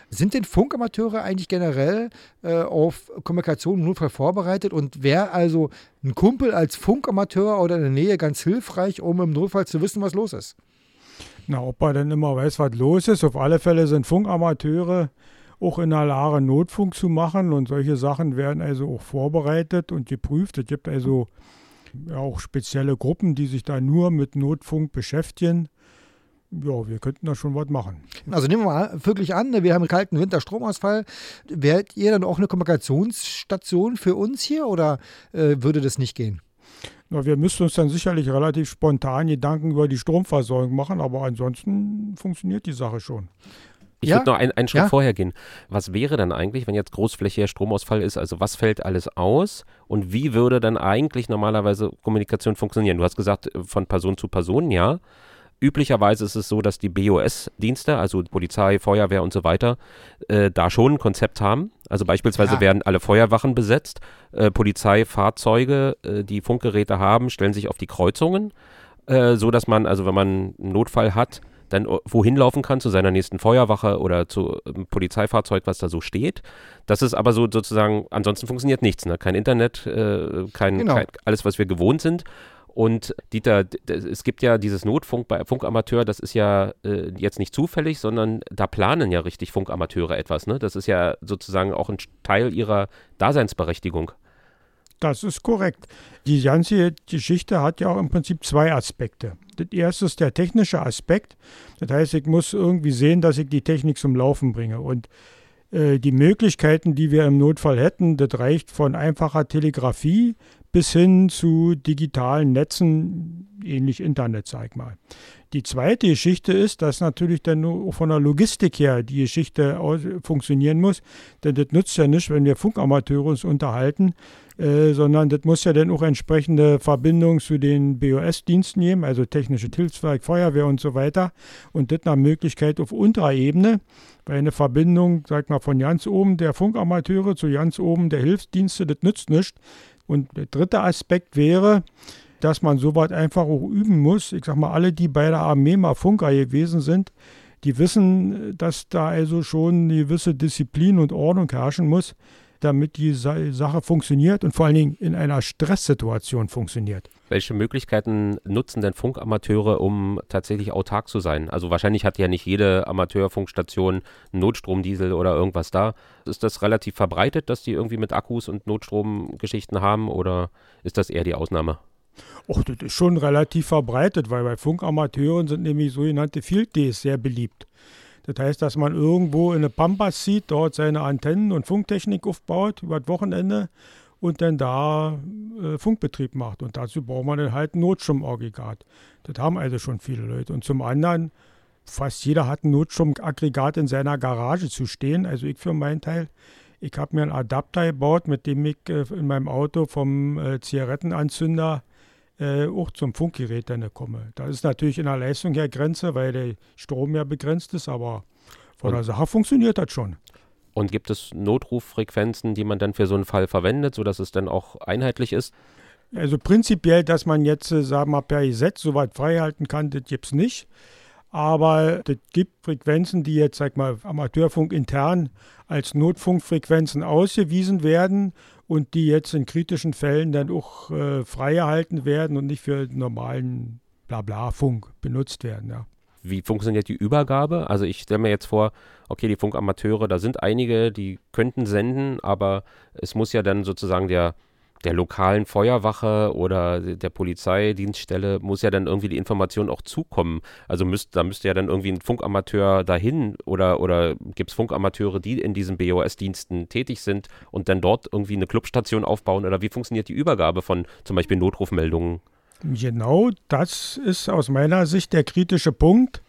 Speaker 2: Sind denn Funkamateure eigentlich generell äh, auf Kommunikation im Notfall vorbereitet und wäre also ein Kumpel als Funkamateur oder in der Nähe ganz hilfreich, um im Notfall zu wissen, was los ist?
Speaker 4: Na, ob er denn immer weiß, was los ist. Auf alle Fälle sind Funkamateure auch in der Lage, Notfunk zu machen und solche Sachen werden also auch vorbereitet und geprüft. Es gibt also auch spezielle Gruppen, die sich da nur mit Notfunk beschäftigen. Ja, wir könnten da schon was machen.
Speaker 2: Also nehmen wir mal wirklich an, wir haben einen kalten Winter Stromausfall. Wärt ihr dann auch eine Kommunikationsstation für uns hier oder äh, würde das nicht gehen?
Speaker 4: Na, wir müssten uns dann sicherlich relativ spontan Gedanken über die Stromversorgung machen, aber ansonsten funktioniert die Sache schon.
Speaker 3: Ich
Speaker 2: Ja.
Speaker 3: würde noch ein, einen Schritt
Speaker 2: Ja.
Speaker 3: vorher gehen. Was wäre dann eigentlich, wenn jetzt großflächiger Stromausfall ist? Also was fällt alles aus und wie würde dann eigentlich normalerweise Kommunikation funktionieren? Du hast gesagt, äh, von Person zu Person, ja. Üblicherweise ist es so, dass die BOS-Dienste, also Polizei, Feuerwehr und so weiter, äh, da schon ein Konzept haben. Also beispielsweise
Speaker 2: Ja.
Speaker 3: werden alle Feuerwachen besetzt, äh, Polizeifahrzeuge, äh, die Funkgeräte haben, stellen sich auf die Kreuzungen, äh, so dass man, also wenn man einen Notfall hat, dann o- wohin laufen kann zu seiner nächsten Feuerwache oder zu einem Polizeifahrzeug, was da so steht. Das ist aber so sozusagen, ansonsten funktioniert nichts, ne? Kein Internet, äh, kein,
Speaker 2: Genau.
Speaker 3: kein, alles, was wir gewohnt sind. Und Dieter, es gibt ja dieses Notfunk bei Funkamateur, das ist ja äh, jetzt nicht zufällig, sondern da planen ja richtig Funkamateure etwas. Ne? Das ist ja sozusagen auch ein Teil ihrer Daseinsberechtigung.
Speaker 4: Das ist korrekt. Die ganze Geschichte hat ja auch im Prinzip zwei Aspekte. Das erste ist der technische Aspekt. Das heißt, ich muss irgendwie sehen, dass ich die Technik zum Laufen bringe. Und die Möglichkeiten, die wir im Notfall hätten, das reicht von einfacher Telegrafie bis hin zu digitalen Netzen, ähnlich Internet, sag ich mal. Die zweite Geschichte ist, dass natürlich dann nur von der Logistik her die Geschichte funktionieren muss. Denn das nützt ja nicht, wenn wir Funkamateure uns unterhalten, äh, sondern das muss ja dann auch entsprechende Verbindungen zu den BOS-Diensten geben, also technische Hilfswerk, Feuerwehr und so weiter. Und das nach Möglichkeit auf unterer Ebene, weil eine Verbindung, sag mal, von ganz oben der Funkamateure zu ganz oben der Hilfsdienste, das nützt nichts. Und der dritte Aspekt wäre, dass man sowas einfach auch üben muss. Ich sag mal, alle, die bei der Armee mal Funker gewesen sind, die wissen, dass da also schon eine gewisse Disziplin und Ordnung herrschen muss, damit die Sa Sache funktioniert und vor allen Dingen in einer Stresssituation funktioniert.
Speaker 3: Welche Möglichkeiten nutzen denn Funkamateure, um tatsächlich autark zu sein? Also wahrscheinlich hat ja nicht jede Amateurfunkstation einen Notstromdiesel oder irgendwas da. Ist das relativ verbreitet, dass die irgendwie mit Akkus und Notstromgeschichten haben oder ist das eher die Ausnahme?
Speaker 4: Och, das ist schon relativ verbreitet, weil bei Funkamateuren sind nämlich sogenannte Field Days sehr beliebt. Das heißt, dass man irgendwo in eine Pampas zieht, dort seine Antennen und Funktechnik aufbaut über das Wochenende und dann da äh, Funkbetrieb macht. Und dazu braucht man dann halt ein Notstromaggregat. Das haben also schon viele Leute. Und zum anderen, fast jeder hat ein Notstromaggregat in seiner Garage zu stehen. Also ich für meinen Teil. Ich habe mir einen Adapter gebaut, mit dem ich äh, in meinem Auto vom äh, Zigarettenanzünder äh, auch zum Funkgerät dann komme. Da ist natürlich in der Leistung her Grenze, weil der Strom ja begrenzt ist, aber von der Sache funktioniert das schon.
Speaker 3: Und gibt es Notruffrequenzen, die man dann für so einen Fall verwendet, sodass es dann auch einheitlich ist?
Speaker 4: Also prinzipiell, dass man jetzt, äh, sagen wir mal, per Gesetz so weit freihalten kann, das gibt es nicht. Aber es gibt Frequenzen, die jetzt, sag mal, Amateurfunk intern als Notfunkfrequenzen ausgewiesen werden und die jetzt in kritischen Fällen dann auch äh, freigehalten werden und nicht für normalen Blabla-Funk benutzt werden. Ja.
Speaker 3: Wie funktioniert die Übergabe? Also ich stelle mir jetzt vor, okay, die Funkamateure, da sind einige, die könnten senden, aber es muss ja dann sozusagen der, der lokalen Feuerwache oder der Polizeidienststelle muss ja dann irgendwie die Information auch zukommen. Also müsst, da müsste ja dann irgendwie ein Funkamateur dahin oder, oder gibt es Funkamateure, die in diesen BOS-Diensten tätig sind und dann dort irgendwie eine Clubstation aufbauen oder wie funktioniert die Übergabe von zum Beispiel Notrufmeldungen?
Speaker 4: Genau, das ist aus meiner Sicht der kritische Punkt.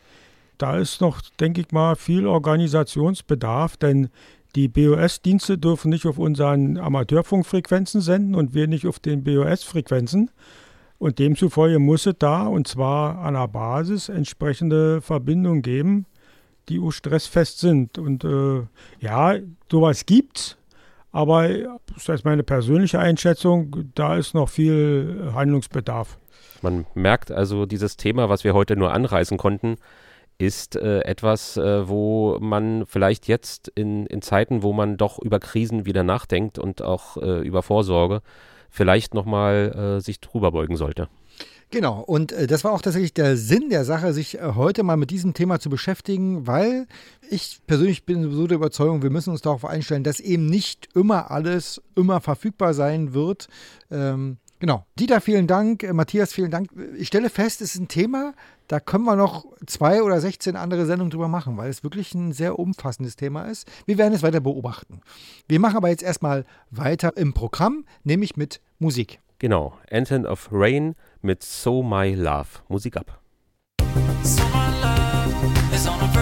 Speaker 4: Da ist noch, denke ich mal, viel Organisationsbedarf, denn die BOS-Dienste dürfen nicht auf unseren Amateurfunkfrequenzen senden und wir nicht auf den BOS-Frequenzen. Und demzufolge muss es da, und zwar an der Basis, entsprechende Verbindungen geben, die auch stressfest sind. Und äh, ja, sowas gibt's, aber das ist meine persönliche Einschätzung, da ist noch viel Handlungsbedarf.
Speaker 3: Man merkt also, dieses Thema, was wir heute nur anreißen konnten, ist äh, etwas, äh, wo man vielleicht jetzt in, in Zeiten, wo man doch über Krisen wieder nachdenkt und auch äh, über Vorsorge, vielleicht nochmal äh, sich drüber beugen sollte.
Speaker 2: Genau, und äh, das war auch tatsächlich der Sinn der Sache, sich äh, heute mal mit diesem Thema zu beschäftigen, weil ich persönlich bin sowieso der Überzeugung, wir müssen uns darauf einstellen, dass eben nicht immer alles immer verfügbar sein wird. Ähm, Genau. Dieter, vielen Dank. Äh, Matthias, vielen Dank. Ich stelle fest, es ist ein Thema, da können wir noch zwei oder 16 andere Sendungen drüber machen, weil es wirklich ein sehr umfassendes Thema ist. Wir werden es weiter beobachten. Wir machen aber jetzt erstmal weiter im Programm, nämlich mit Musik.
Speaker 3: Genau. Anthem of Rain mit So My Love. Musik ab.
Speaker 9: So my love is on the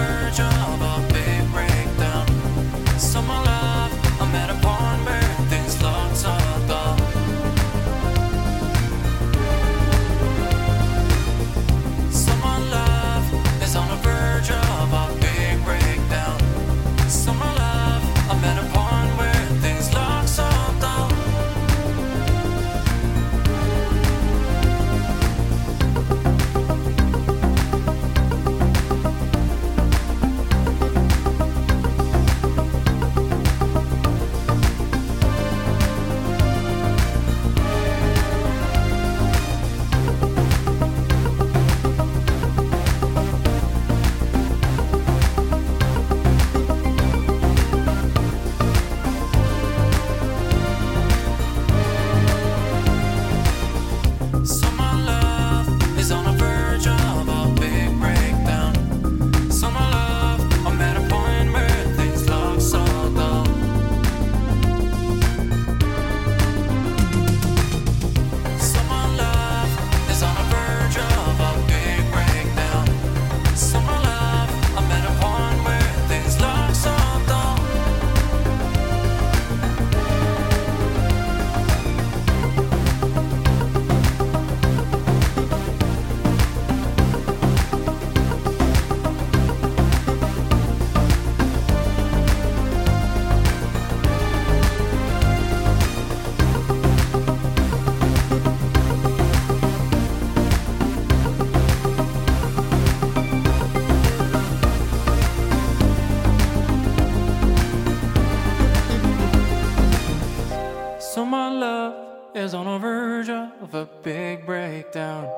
Speaker 9: is on the verge of a big breakdown.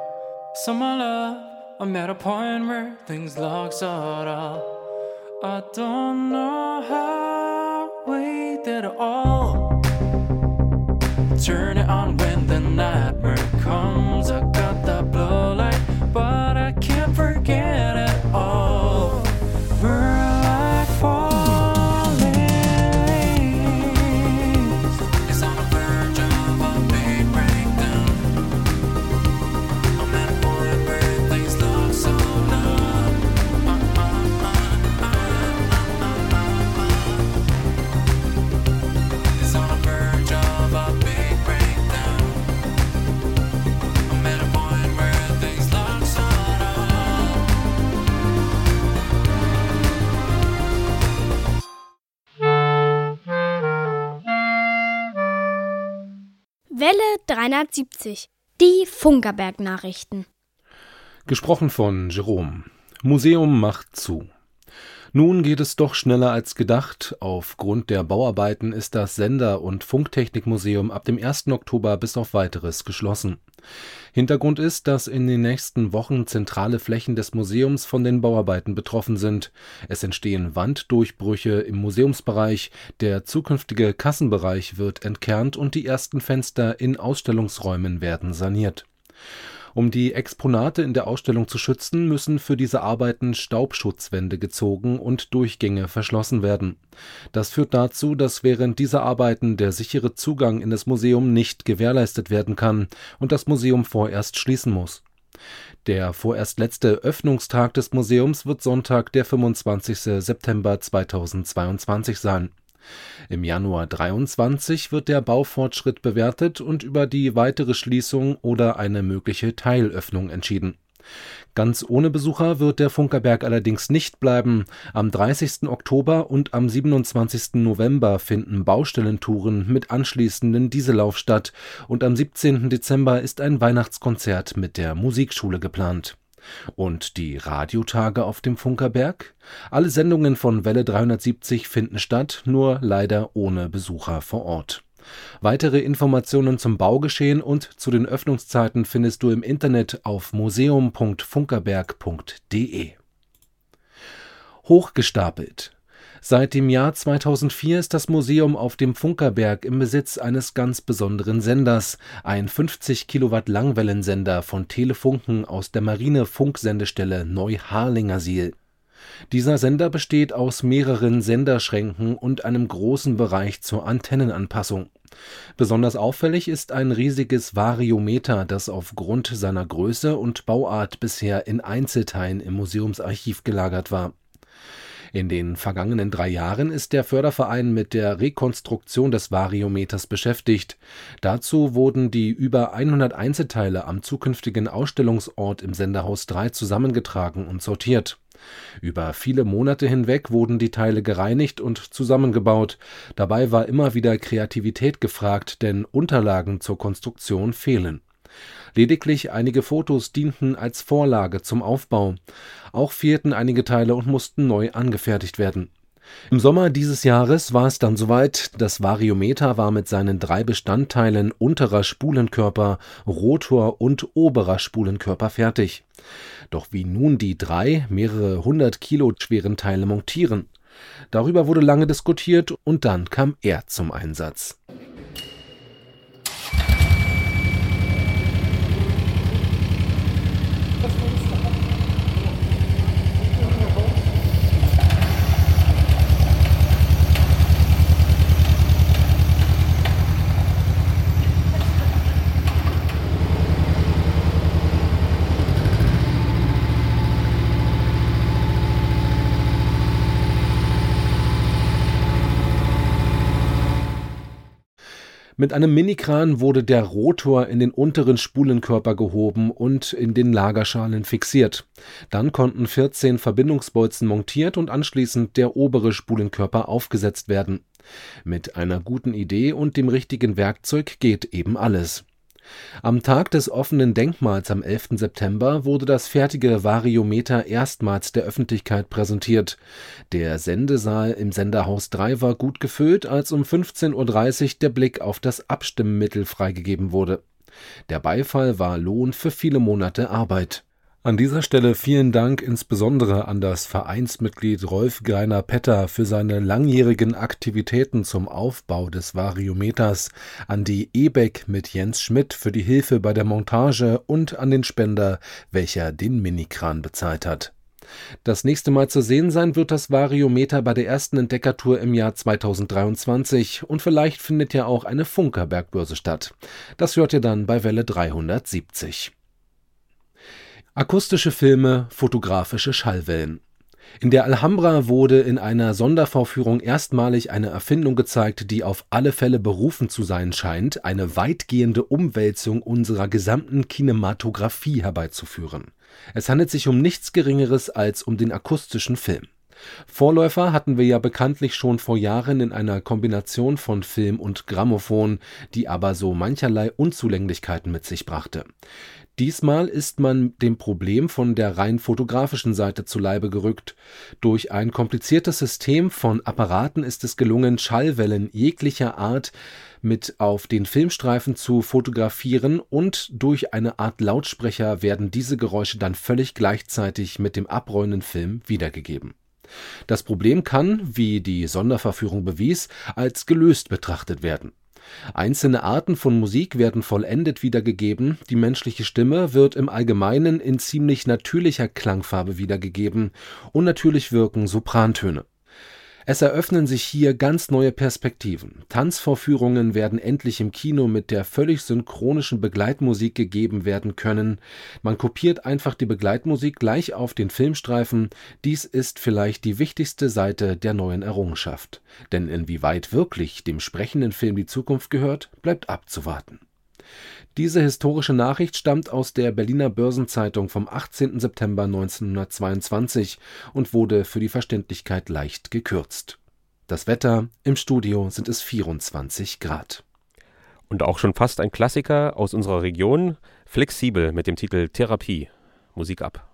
Speaker 9: So my love, I'm at a point where things look so dull. I don't know how we did it all. Turn it on when the nightmare comes. I got the blue light, but
Speaker 8: Welle 370. Die Funkerberg-Nachrichten.
Speaker 11: Gesprochen von Jerome. Museum macht zu. Nun geht es doch schneller als gedacht. Aufgrund der Bauarbeiten ist das Sender- und Funktechnikmuseum ab dem 1. Oktober bis auf weiteres geschlossen. Hintergrund ist, dass in den nächsten Wochen zentrale Flächen des Museums von den Bauarbeiten betroffen sind. Es entstehen Wanddurchbrüche im Museumsbereich, der zukünftige Kassenbereich wird entkernt und die ersten Fenster in Ausstellungsräumen werden saniert. Um die Exponate in der Ausstellung zu schützen, müssen für diese Arbeiten Staubschutzwände gezogen und Durchgänge verschlossen werden. Das führt dazu, dass während dieser Arbeiten der sichere Zugang in das Museum nicht gewährleistet werden kann und das Museum vorerst schließen muss. Der vorerst letzte Öffnungstag des Museums wird Sonntag, der 25. September 2022 sein. Im Januar 23 wird der Baufortschritt bewertet und über die weitere Schließung oder eine mögliche Teilöffnung entschieden. Ganz ohne Besucher wird der Funkerberg allerdings nicht bleiben. Am 30. Oktober und am 27. November finden Baustellentouren mit anschließenden Dieselauf statt und am 17. Dezember ist ein Weihnachtskonzert mit der Musikschule geplant. Und die Radiotage auf dem Funkerberg? Alle Sendungen von Welle 370 finden statt, nur leider ohne Besucher vor Ort. Weitere Informationen zum Baugeschehen und zu den Öffnungszeiten findest du im Internet auf museum.funkerberg.de. Hochgestapelt. Seit dem Jahr 2004 ist das Museum auf dem Funkerberg im Besitz eines ganz besonderen Senders, ein 50 Kilowatt Langwellensender von Telefunken aus der Marine-Funksendestelle Neu-Harlingersiel. Dieser Sender besteht aus mehreren Senderschränken und einem großen Bereich zur Antennenanpassung. Besonders auffällig ist ein riesiges Variometer, das aufgrund seiner Größe und Bauart bisher in Einzelteilen im Museumsarchiv gelagert war. In den vergangenen drei Jahren ist der Förderverein mit der Rekonstruktion des Variometers beschäftigt. Dazu wurden die über 100 Einzelteile am zukünftigen Ausstellungsort im Senderhaus 3 zusammengetragen und sortiert. Über viele Monate hinweg wurden die Teile gereinigt und zusammengebaut. Dabei war immer wieder Kreativität gefragt, denn Unterlagen zur Konstruktion fehlen. Lediglich einige Fotos dienten als Vorlage zum Aufbau. Auch fehlten einige Teile und mussten neu angefertigt werden. Im Sommer dieses Jahres war es dann soweit, das Variometer war mit seinen drei Bestandteilen unterer Spulenkörper, Rotor und oberer Spulenkörper fertig. Doch wie nun die drei mehrere hundert Kilo schweren Teile montieren? Darüber wurde lange diskutiert und dann kam er zum Einsatz. Mit einem Minikran wurde der Rotor in den unteren Spulenkörper gehoben und in den Lagerschalen fixiert. Dann konnten 14 Verbindungsbolzen montiert und anschließend der obere Spulenkörper aufgesetzt werden. Mit einer guten Idee und dem richtigen Werkzeug geht eben alles. Am Tag des offenen Denkmals am 11. September wurde das fertige Variometer erstmals der Öffentlichkeit präsentiert. Der Sendesaal im Senderhaus 3 war gut gefüllt, als um 15.30 Uhr der Blick auf das Abstimmmittel freigegeben wurde. Der Beifall war Lohn für viele Monate Arbeit. An dieser Stelle vielen Dank insbesondere an das Vereinsmitglied Rolf Greiner-Petter für seine langjährigen Aktivitäten zum Aufbau des Variometers, an die EBEC mit Jens Schmidt für die Hilfe bei der Montage und an den Spender, welcher den Minikran bezahlt hat. Das nächste Mal zu sehen sein wird das Variometer bei der ersten Entdeckertour im Jahr 2023 und vielleicht findet ja auch eine Funkerbergbörse statt. Das hört ihr dann bei Welle 370. Akustische Filme, fotografische Schallwellen. In der Alhambra wurde in einer Sondervorführung erstmalig eine Erfindung gezeigt, die auf alle Fälle berufen zu sein scheint, eine weitgehende Umwälzung unserer gesamten Kinematografie herbeizuführen. Es handelt sich um nichts Geringeres als um den akustischen Film. Vorläufer hatten wir ja bekanntlich schon vor Jahren in einer Kombination von Film und Grammophon, die aber so mancherlei Unzulänglichkeiten mit sich brachte. Diesmal ist man dem Problem von der rein fotografischen Seite zu Leibe gerückt. Durch ein kompliziertes System von Apparaten ist es gelungen, Schallwellen jeglicher Art mit auf den Filmstreifen zu fotografieren und durch eine Art Lautsprecher werden diese Geräusche dann völlig gleichzeitig mit dem abrollenden Film wiedergegeben. Das Problem kann, wie die Sonderverführung bewies, als gelöst betrachtet werden. Einzelne Arten von Musik werden vollendet wiedergegeben, die menschliche Stimme wird im Allgemeinen in ziemlich natürlicher Klangfarbe wiedergegeben, unnatürlich wirken Soprantöne. Es eröffnen sich hier ganz neue Perspektiven. Tanzvorführungen werden endlich im Kino mit der völlig synchronischen Begleitmusik gegeben werden können. Man kopiert einfach die Begleitmusik gleich auf den Filmstreifen. Dies ist vielleicht die wichtigste Seite der neuen Errungenschaft. Denn inwieweit wirklich dem sprechenden Film die Zukunft gehört, bleibt abzuwarten. Diese historische Nachricht stammt aus der Berliner Börsenzeitung vom 18. September 1922 und wurde für die Verständlichkeit leicht gekürzt. Das Wetter im Studio sind es 24 Grad.
Speaker 3: Und auch schon fast ein Klassiker aus unserer Region, flexibel mit dem Titel Therapie. Musik ab.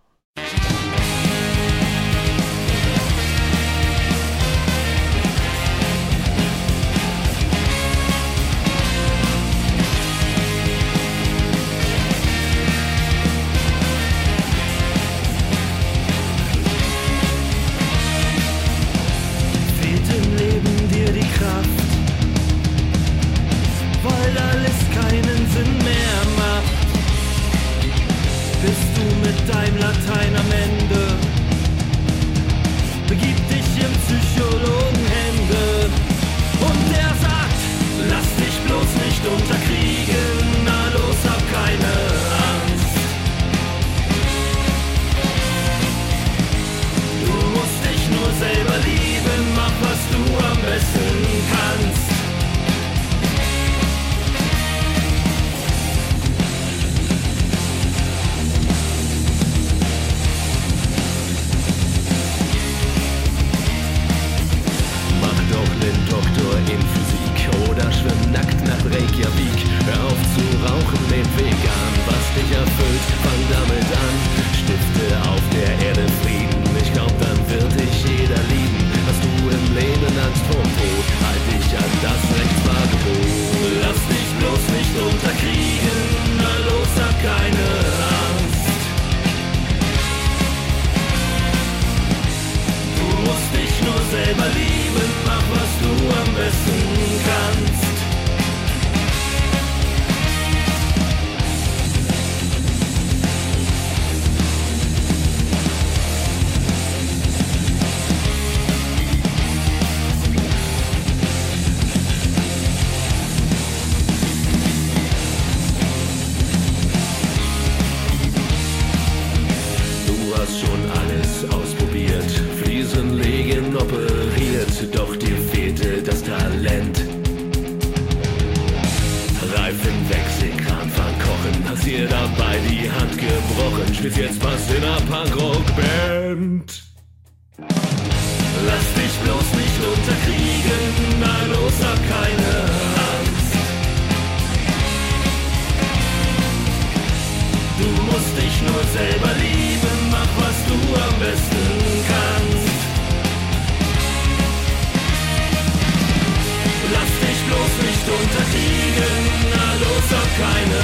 Speaker 9: Keine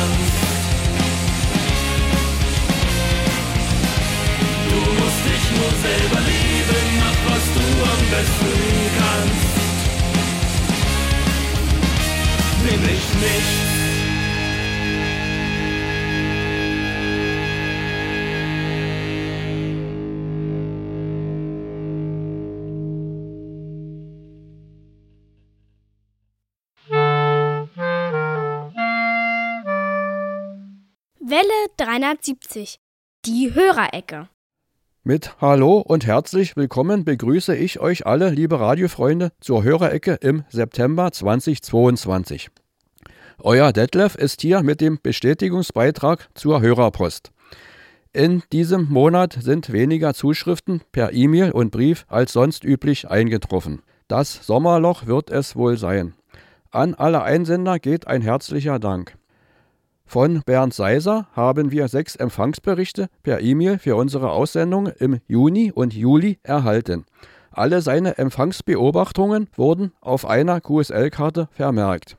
Speaker 9: Angst. Du musst dich nur selber lieben, mach was du am besten kannst. Nämlich nichts.
Speaker 8: Welle 370. Die Hörerecke.
Speaker 12: Mit Hallo und herzlich willkommen begrüße ich euch alle, liebe Radiofreunde, zur Hörerecke im September 2022. Euer Detlef ist hier mit dem Bestätigungsbeitrag zur Hörerpost. In diesem Monat sind weniger Zuschriften per E-Mail und Brief als sonst üblich eingetroffen. Das Sommerloch wird es wohl sein. An alle Einsender geht ein herzlicher Dank. Von Bernd Seiser haben wir sechs Empfangsberichte per E-Mail für unsere Aussendung im Juni und Juli erhalten. Alle seine Empfangsbeobachtungen wurden auf einer QSL-Karte vermerkt.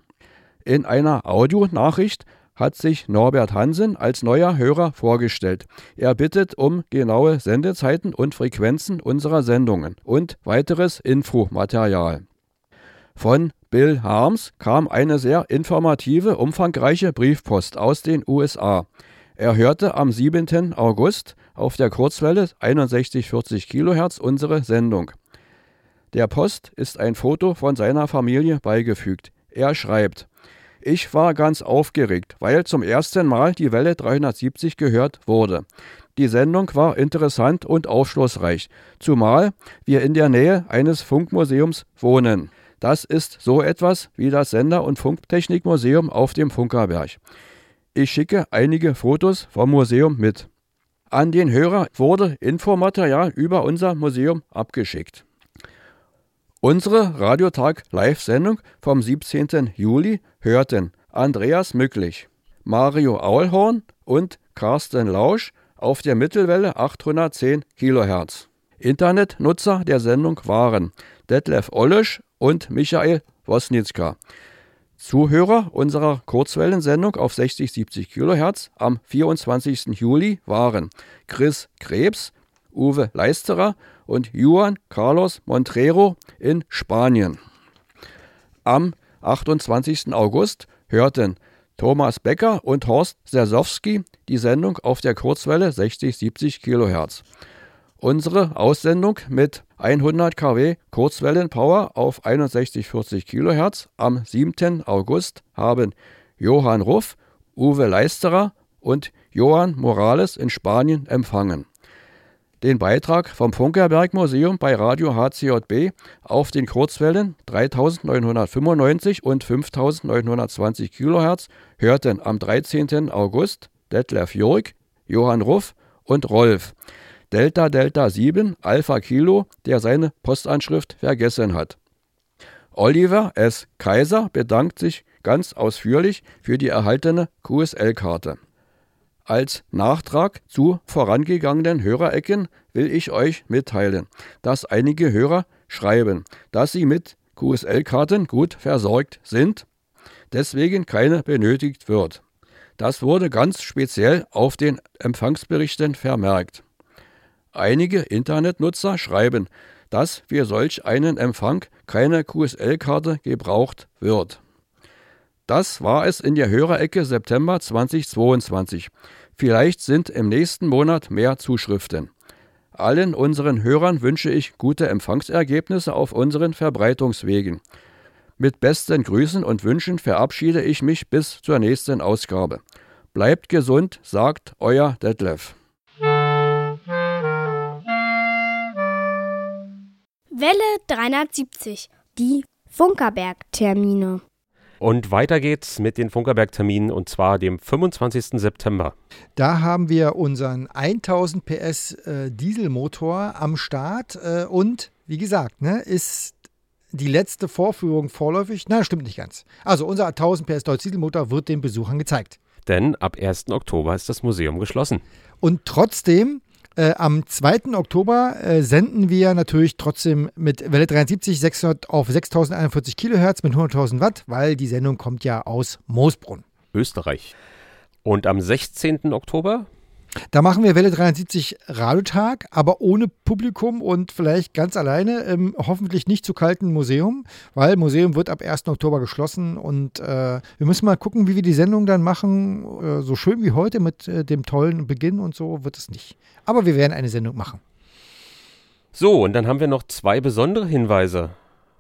Speaker 12: In einer Audionachricht hat sich Norbert Hansen als neuer Hörer vorgestellt. Er bittet um genaue Sendezeiten und Frequenzen unserer Sendungen und weiteres Infomaterial. Von Bill Harms kam eine sehr informative, umfangreiche Briefpost aus den USA. Er hörte am 7. August auf der Kurzwelle 6140 kHz unsere Sendung. Der Post ist ein Foto von seiner Familie beigefügt. Er schreibt: Ich war ganz aufgeregt, weil zum ersten Mal die Welle 370 gehört wurde. Die Sendung war interessant und aufschlussreich, zumal wir in der Nähe eines Funkmuseums wohnen. Das ist so etwas wie das Sender- und Funktechnikmuseum auf dem Funkerberg. Ich schicke einige Fotos vom Museum mit. An den Hörer wurde Infomaterial über unser Museum abgeschickt. Unsere Radiotag-Live-Sendung vom 17. Juli hörten Andreas Mücklich, Mario Aulhorn und Carsten Lausch auf der Mittelwelle 810 kHz. Internetnutzer der Sendung waren Detlef Ollisch und Michael Wosnitzka. Zuhörer unserer Kurzwellensendung auf 60-70 kHz am 24. Juli waren Chris Krebs, Uwe Leisterer und Juan Carlos Montrero in Spanien. Am 28. August hörten Thomas Becker und Horst Sersowski die Sendung auf der Kurzwelle 60-70 kHz. Unsere Aussendung mit 100 kW Kurzwellenpower auf 6140 kHz am 7. August haben Johann Ruff, Uwe Leisterer und Johann Morales in Spanien empfangen. Den Beitrag vom Funkerberg Museum bei Radio HCJB auf den Kurzwellen 3995 und 5920 kHz hörten am 13. August Detlef Jörg, Johann Ruff und Rolf. Delta Delta 7 Alpha Kilo, der seine Postanschrift vergessen hat. Oliver S. Kaiser bedankt sich ganz ausführlich für die erhaltene QSL-Karte. Als Nachtrag zu vorangegangenen Hörerecken will ich euch mitteilen, dass einige Hörer schreiben, dass sie mit QSL-Karten gut versorgt sind. deswegen keine benötigt wird. Das wurde ganz speziell auf den Empfangsberichten vermerkt. Einige Internetnutzer schreiben, dass für solch einen Empfang keine QSL-Karte gebraucht wird. Das war es in der Hörerecke September 2022. Vielleicht sind im nächsten Monat mehr Zuschriften. Allen unseren Hörern wünsche ich gute Empfangsergebnisse auf unseren Verbreitungswegen. Mit besten Grüßen und Wünschen verabschiede ich mich bis zur nächsten Ausgabe. Bleibt gesund, sagt euer Detlef.
Speaker 8: Welle 370. Die Funkerberg-Termine.
Speaker 3: Und weiter geht's mit den Funkerberg-Terminen und zwar dem 25. September.
Speaker 2: Da haben wir unseren 1000 PS äh, Dieselmotor am Start äh, und wie gesagt, ne, ist die letzte Vorführung vorläufig. Na, stimmt nicht ganz. Also unser 1000 PS Deutz Dieselmotor wird den Besuchern gezeigt.
Speaker 3: Denn ab 1. Oktober ist das Museum geschlossen.
Speaker 2: Und trotzdem, äh, am 2. Oktober äh, senden wir natürlich trotzdem mit Welle 73 600 auf 6041 Kilohertz mit 100.000 Watt, weil die Sendung kommt ja aus Moosbrunn.
Speaker 3: Österreich. Und am 16. Oktober
Speaker 2: Da machen wir Welle 73 Radiotag, aber ohne Publikum und vielleicht ganz alleine im hoffentlich nicht zu kalten Museum, weil Museum wird ab 1. Oktober geschlossen und äh, wir müssen mal gucken, wie wir die Sendung dann machen. Äh, so schön wie heute mit äh, dem tollen Beginn und so wird es nicht. Aber wir werden eine Sendung machen.
Speaker 3: So, und dann haben wir noch zwei besondere Hinweise.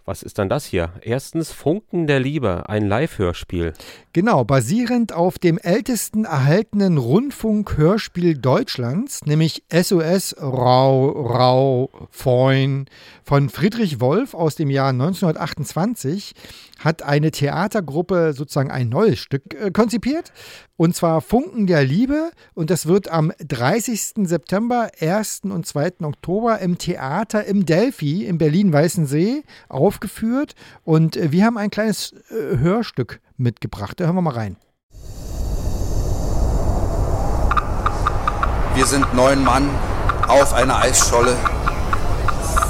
Speaker 3: Was ist dann das hier? Erstens Funken der Liebe, ein Live-Hörspiel.
Speaker 2: Genau, basierend auf dem ältesten erhaltenen Rundfunkhörspiel Deutschlands, nämlich SOS Rau, Rau, Feun von Friedrich Wolf aus dem Jahr 1928, hat eine Theatergruppe sozusagen ein neues Stück äh, konzipiert. Und zwar Funken der Liebe. Und das wird am 30. September, 1. und 2. Oktober im Theater im Delphi in Berlin-Weißensee aufgeführt. Und äh, wir haben ein kleines äh, Hörstück mitgebracht. Da hören wir mal rein.
Speaker 13: Wir sind neun Mann auf einer Eisscholle.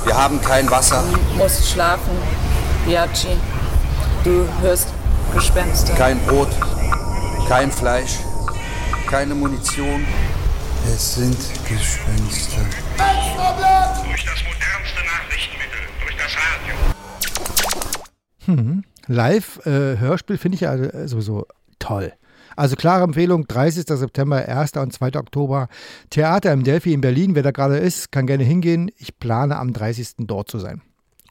Speaker 13: Wir haben kein Wasser,
Speaker 14: musst schlafen, Biachi. Du hörst Gespenster.
Speaker 13: kein Brot, kein Fleisch, keine Munition. Es sind Gespenster.
Speaker 5: Durch das modernste Nachrichtenmittel, durch das Radio.
Speaker 2: Hm. Live-Hörspiel finde ich ja äh, sowieso toll. Also klare Empfehlung, 30. September, 1. und 2. Oktober. Theater im Delphi in Berlin. Wer da gerade ist, kann gerne hingehen. Ich plane am 30. dort zu sein.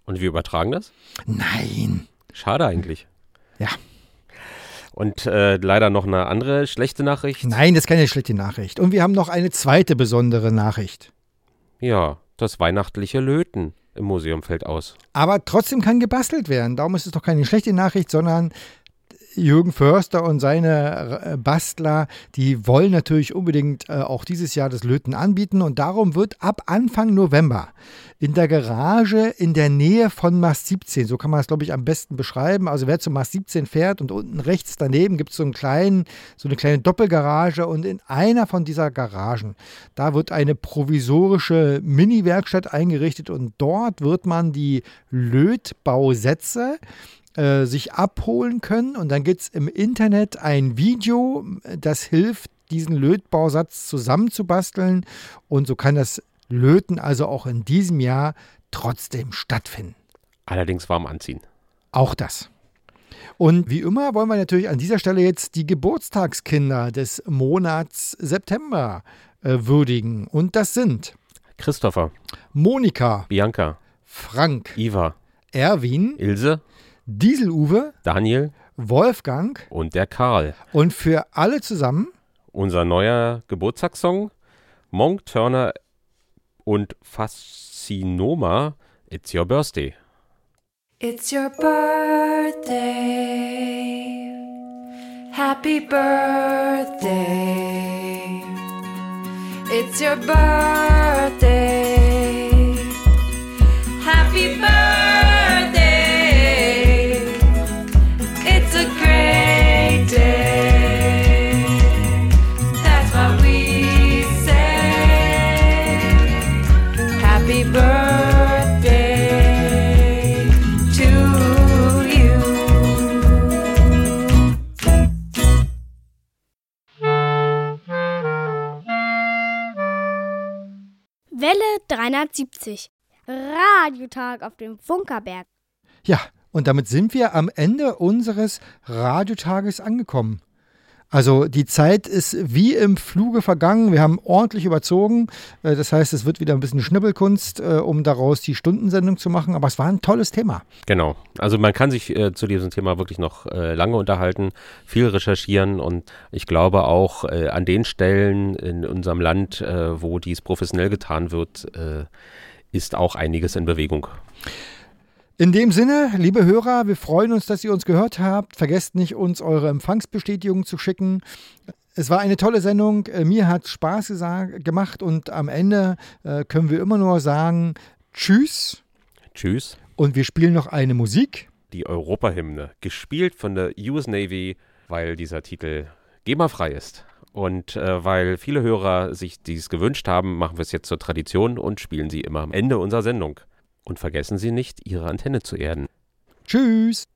Speaker 3: Und wir übertragen das?
Speaker 2: Nein.
Speaker 3: Schade eigentlich.
Speaker 2: Ja.
Speaker 3: Und äh, leider noch eine andere schlechte Nachricht.
Speaker 2: Nein, das ist keine schlechte Nachricht. Und wir haben noch eine zweite besondere Nachricht.
Speaker 3: Ja, das weihnachtliche Löten im Museum fällt aus.
Speaker 2: Aber trotzdem kann gebastelt werden. Darum ist es doch keine schlechte Nachricht, sondern Jürgen Förster und seine äh, Bastler, die wollen natürlich unbedingt äh, auch dieses Jahr das Löten anbieten. Und darum wird ab Anfang November in der Garage in der Nähe von Mast 17, so kann man es glaube ich am besten beschreiben, also wer zum Mast 17 fährt und unten rechts daneben gibt es so einen so eine kleine Doppelgarage. Und in einer von dieser Garagen, da wird eine provisorische Mini-Werkstatt eingerichtet. Und dort wird man die Lötbausätze äh, sich abholen können. Und dann gibt es im Internet ein Video, das hilft, diesen Lötbausatz zusammenzubasteln. Und so kann das Löten also auch in diesem Jahr trotzdem stattfinden.
Speaker 3: Allerdings warm anziehen.
Speaker 2: Auch das. Und wie immer wollen wir natürlich an dieser Stelle jetzt die Geburtstagskinder des Monats September äh, würdigen. Und das sind
Speaker 3: Christopher,
Speaker 2: Monika,
Speaker 3: Bianca,
Speaker 2: Frank,
Speaker 3: Iva,
Speaker 2: Erwin,
Speaker 3: Ilse,
Speaker 2: Dieseluwe,
Speaker 3: Daniel
Speaker 2: Wolfgang
Speaker 3: und der Karl.
Speaker 2: und für alle zusammen
Speaker 3: Unser neuer Geburtstagssong Monk Turner und Fascinoma It's Your Birthday.
Speaker 15: It's your birthday. Happy birthday. It's your birthday.
Speaker 8: 370. Radiotag auf dem Funkerberg.
Speaker 2: Ja, und damit sind wir am Ende unseres Radiotages angekommen. Also die Zeit ist wie im Fluge vergangen. Wir haben ordentlich überzogen. Äh, Das heißt, es wird wieder ein bisschen Schnibbelkunst, äh, um daraus die Stundensendung zu machen. Aber es war ein tolles Thema.
Speaker 3: Genau. Also man kann sich äh, zu diesem Thema wirklich noch äh, lange unterhalten, viel recherchieren und ich glaube auch äh, an den Stellen in unserem Land, äh, wo dies professionell getan wird, ist auch einiges in Bewegung.
Speaker 2: In dem Sinne, liebe Hörer, wir freuen uns, dass ihr uns gehört habt. Vergesst nicht, uns eure Empfangsbestätigung zu schicken. Es war eine tolle Sendung. Äh, Mir hat Spaß gemacht und am Ende äh, können wir immer nur sagen Tschüss.
Speaker 3: Tschüss.
Speaker 2: Und wir spielen noch eine Musik.
Speaker 3: Die Europahymne, gespielt von der US Navy, weil dieser Titel GEMA-frei ist. Und äh, weil viele Hörer sich dies gewünscht haben, machen wir es jetzt zur Tradition und spielen sie immer am Ende unserer Sendung. Und vergessen Sie nicht, Ihre Antenne zu erden.
Speaker 2: Tschüss.